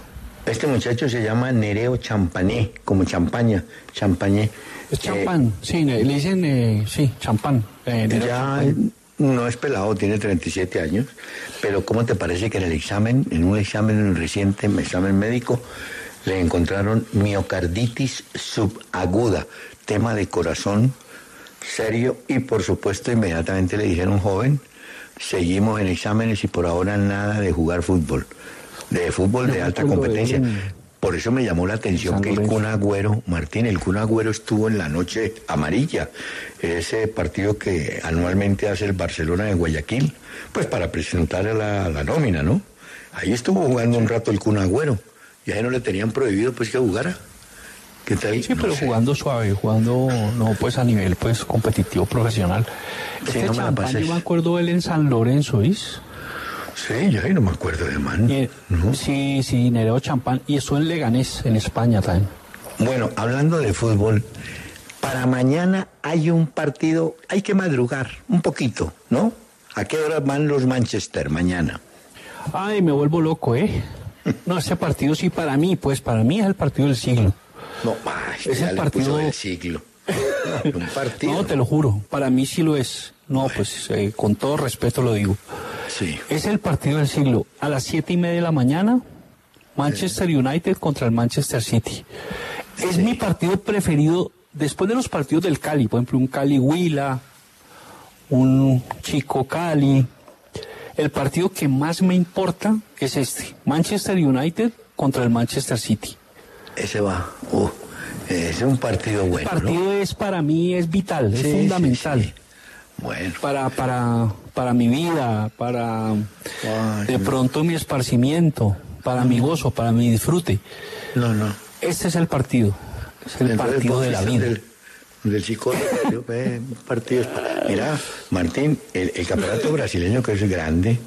Este muchacho se llama Nereo Champañé, como champaña, champañé. Es champán, sí, le dicen, eh, sí, champán. Eh, ya no es pelado, tiene 37 años, pero ¿cómo te parece que en el examen, en un examen reciente, examen médico, le encontraron miocarditis subaguda, tema de corazón serio, y por supuesto inmediatamente le dijeron, joven, seguimos en exámenes y por ahora nada de jugar fútbol, de fútbol de alta competencia. Por eso me llamó la atención que el Kun Agüero, Martín, el Kun Agüero estuvo en la noche amarilla, ese partido que anualmente hace el Barcelona de Guayaquil, pues para presentar a la, nómina, ¿no? Ahí estuvo jugando un rato el Kun Agüero, y ahí no le tenían prohibido pues que jugara. ¿Qué tal? Sí, pero jugando suave, jugando no pues a nivel pues competitivo profesional. Este no me yo me acuerdo él en San Lorenzo, ¿is? Sí, yo ahí no me acuerdo de man. Sí, sí, Nereo Champán. Y eso en Leganés, en España también. Bueno, hablando de fútbol, para mañana hay un partido, hay que madrugar un poquito, ¿no? ¿A qué hora van los Manchester mañana? Ay, me vuelvo loco, ¿eh? [LAUGHS] No, ese partido sí para mí, pues para mí es el partido del siglo. No, es el partido del siglo. [LAUGHS] un partido. No, te lo juro, para mí sí lo es. No, pues eh, con todo respeto lo digo. Es el partido del siglo. A las siete y media de la mañana, Manchester United contra el Manchester City. Es mi partido preferido después de los partidos del Cali. Por ejemplo, un Cali Huila, un Chico Cali. El partido que más me importa es este. Manchester United contra el Manchester City. Ese va. Uh, es un partido bueno. El partido es para mí es vital, es fundamental. Bueno. Para, para, para mi vida, para de pronto mi esparcimiento, para mi gozo, para mi disfrute. No, no. Este es el partido. Es el partido de la vida. Del, del psicólogo, [LAUGHS] partidos. Mira, Martín, el, campeonato brasileño que es grande,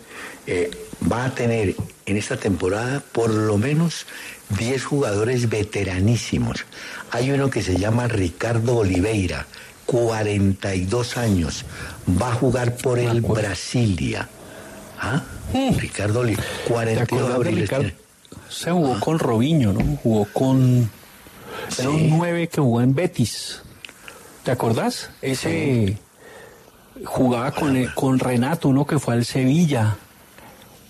eh, va a tener en esta temporada por lo menos 10 jugadores veteranísimos. Hay uno que se llama Ricardo Oliveira 42 años. Va a jugar por el Brasilia. ¿Ah? Mm. Ricardo Lee, 42 abril. Se jugó con Robinho, ¿no? Jugó con. Era un 9 que jugó en Betis. ¿Te acordás? Ese. Jugaba con, con Renato, ¿no? Que fue al Sevilla.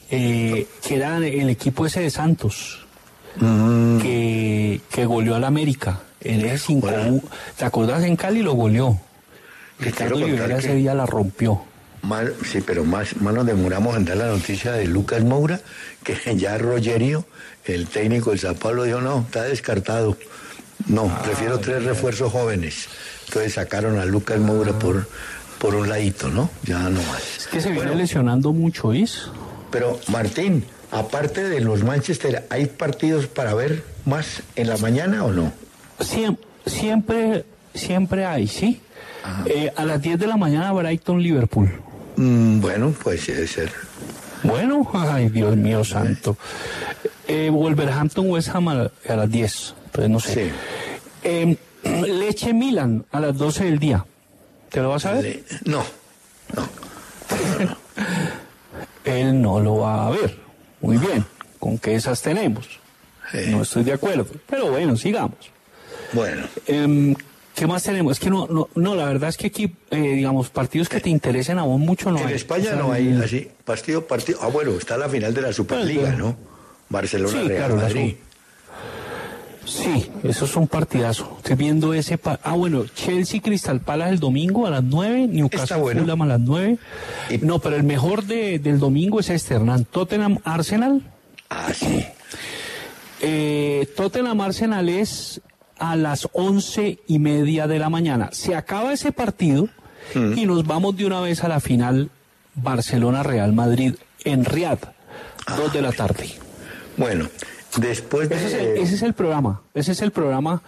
Eh, que era el equipo ese de Santos. Mm. Que, que goleó al América. En ese 5 ¿Te acordás? En Cali lo goleó. Ricardo Rivera ese día la rompió. sí, pero más, más nos demoramos en dar la noticia de Lucas Moura, que [LAUGHS] ya Rogerio, el técnico del Sao Paulo, dijo, no, está descartado. No, ah, prefiero tres refuerzos jóvenes. Entonces sacaron a Lucas Moura por, por un ladito, ¿no? Ya no más. Es que se viene lesionando mucho, ¿is? Pero, Martín, aparte de los Manchester, ¿hay partidos para ver más en la mañana o no? Siempre, siempre, hay, ¿sí? Eh, a las 10 de la mañana Brighton-Liverpool. Mm, bueno, pues debe ser. Bueno, ay Dios mío santo. Eh, Wolverhampton-West Ham a, las 10, pues no sé. Em, [CLEARS THROAT] Leche Milan a las 12 del día. ¿Te lo vas a ver? no, no. [LAUGHS] Él no lo va a ver. Muy bien. ¿Con qué esas tenemos? No estoy de acuerdo. Pero bueno, sigamos. Bueno. Em, ¿Qué más tenemos? Es que no, no, no, la verdad es que aquí, eh, digamos, partidos que te interesen a vos mucho no en hay. En España no hay así, partido, partido. Ah, bueno, está la final de la Superliga, ¿no? Barcelona, Real Madrid. Sí, eso es un partidazo. Estoy viendo ese. ah, bueno, Chelsea Crystal Palace el domingo a las 9, Newcastle bueno. Fulham a las 9. No, pero el mejor de, del domingo es este, Hernán. Tottenham Arsenal. Ah, sí. Eh, Tottenham Arsenal es a las once y media de la mañana. Se acaba ese partido mm. y nos vamos de una vez a la final Barcelona-Real Madrid en Riad, dos de la tarde. Bueno, después de... Ese es el, programa, ese es el programa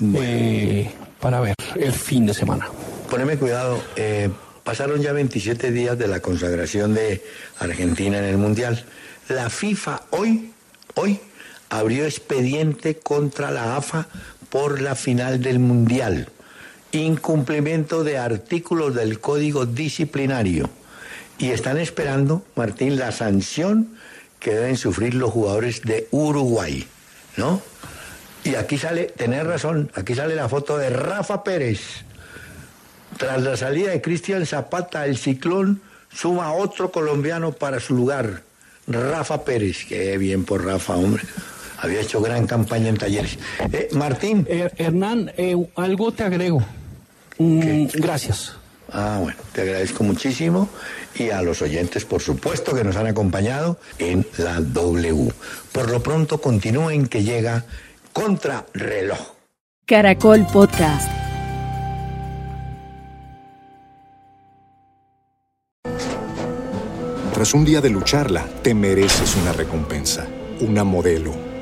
eh, para ver el fin de semana. Poneme cuidado, eh, pasaron ya 27 días de la consagración de Argentina en el Mundial. La FIFA hoy, hoy, abrió expediente contra la AFA por la final del Mundial. Incumplimiento de artículos del Código Disciplinario. Y están esperando, Martín, la sanción que deben sufrir los jugadores de Uruguay, ¿no? Y aquí sale, tenés razón, aquí sale la foto de Rafa Pérez. Tras la salida de Cristian Zapata, el ciclón suma otro colombiano para su lugar, Rafa Pérez. Qué bien por Rafa, hombre había hecho gran campaña en talleres. Eh, Martín. Eh, Hernán, eh, algo te agrego. Mm, gracias. Ah, bueno, te agradezco muchísimo y a los oyentes, por supuesto, que nos han acompañado en la W. Por lo pronto, continúen que llega Contrarreloj. Caracol Podcast. Tras un día de lucharla, te mereces una recompensa, una modelo,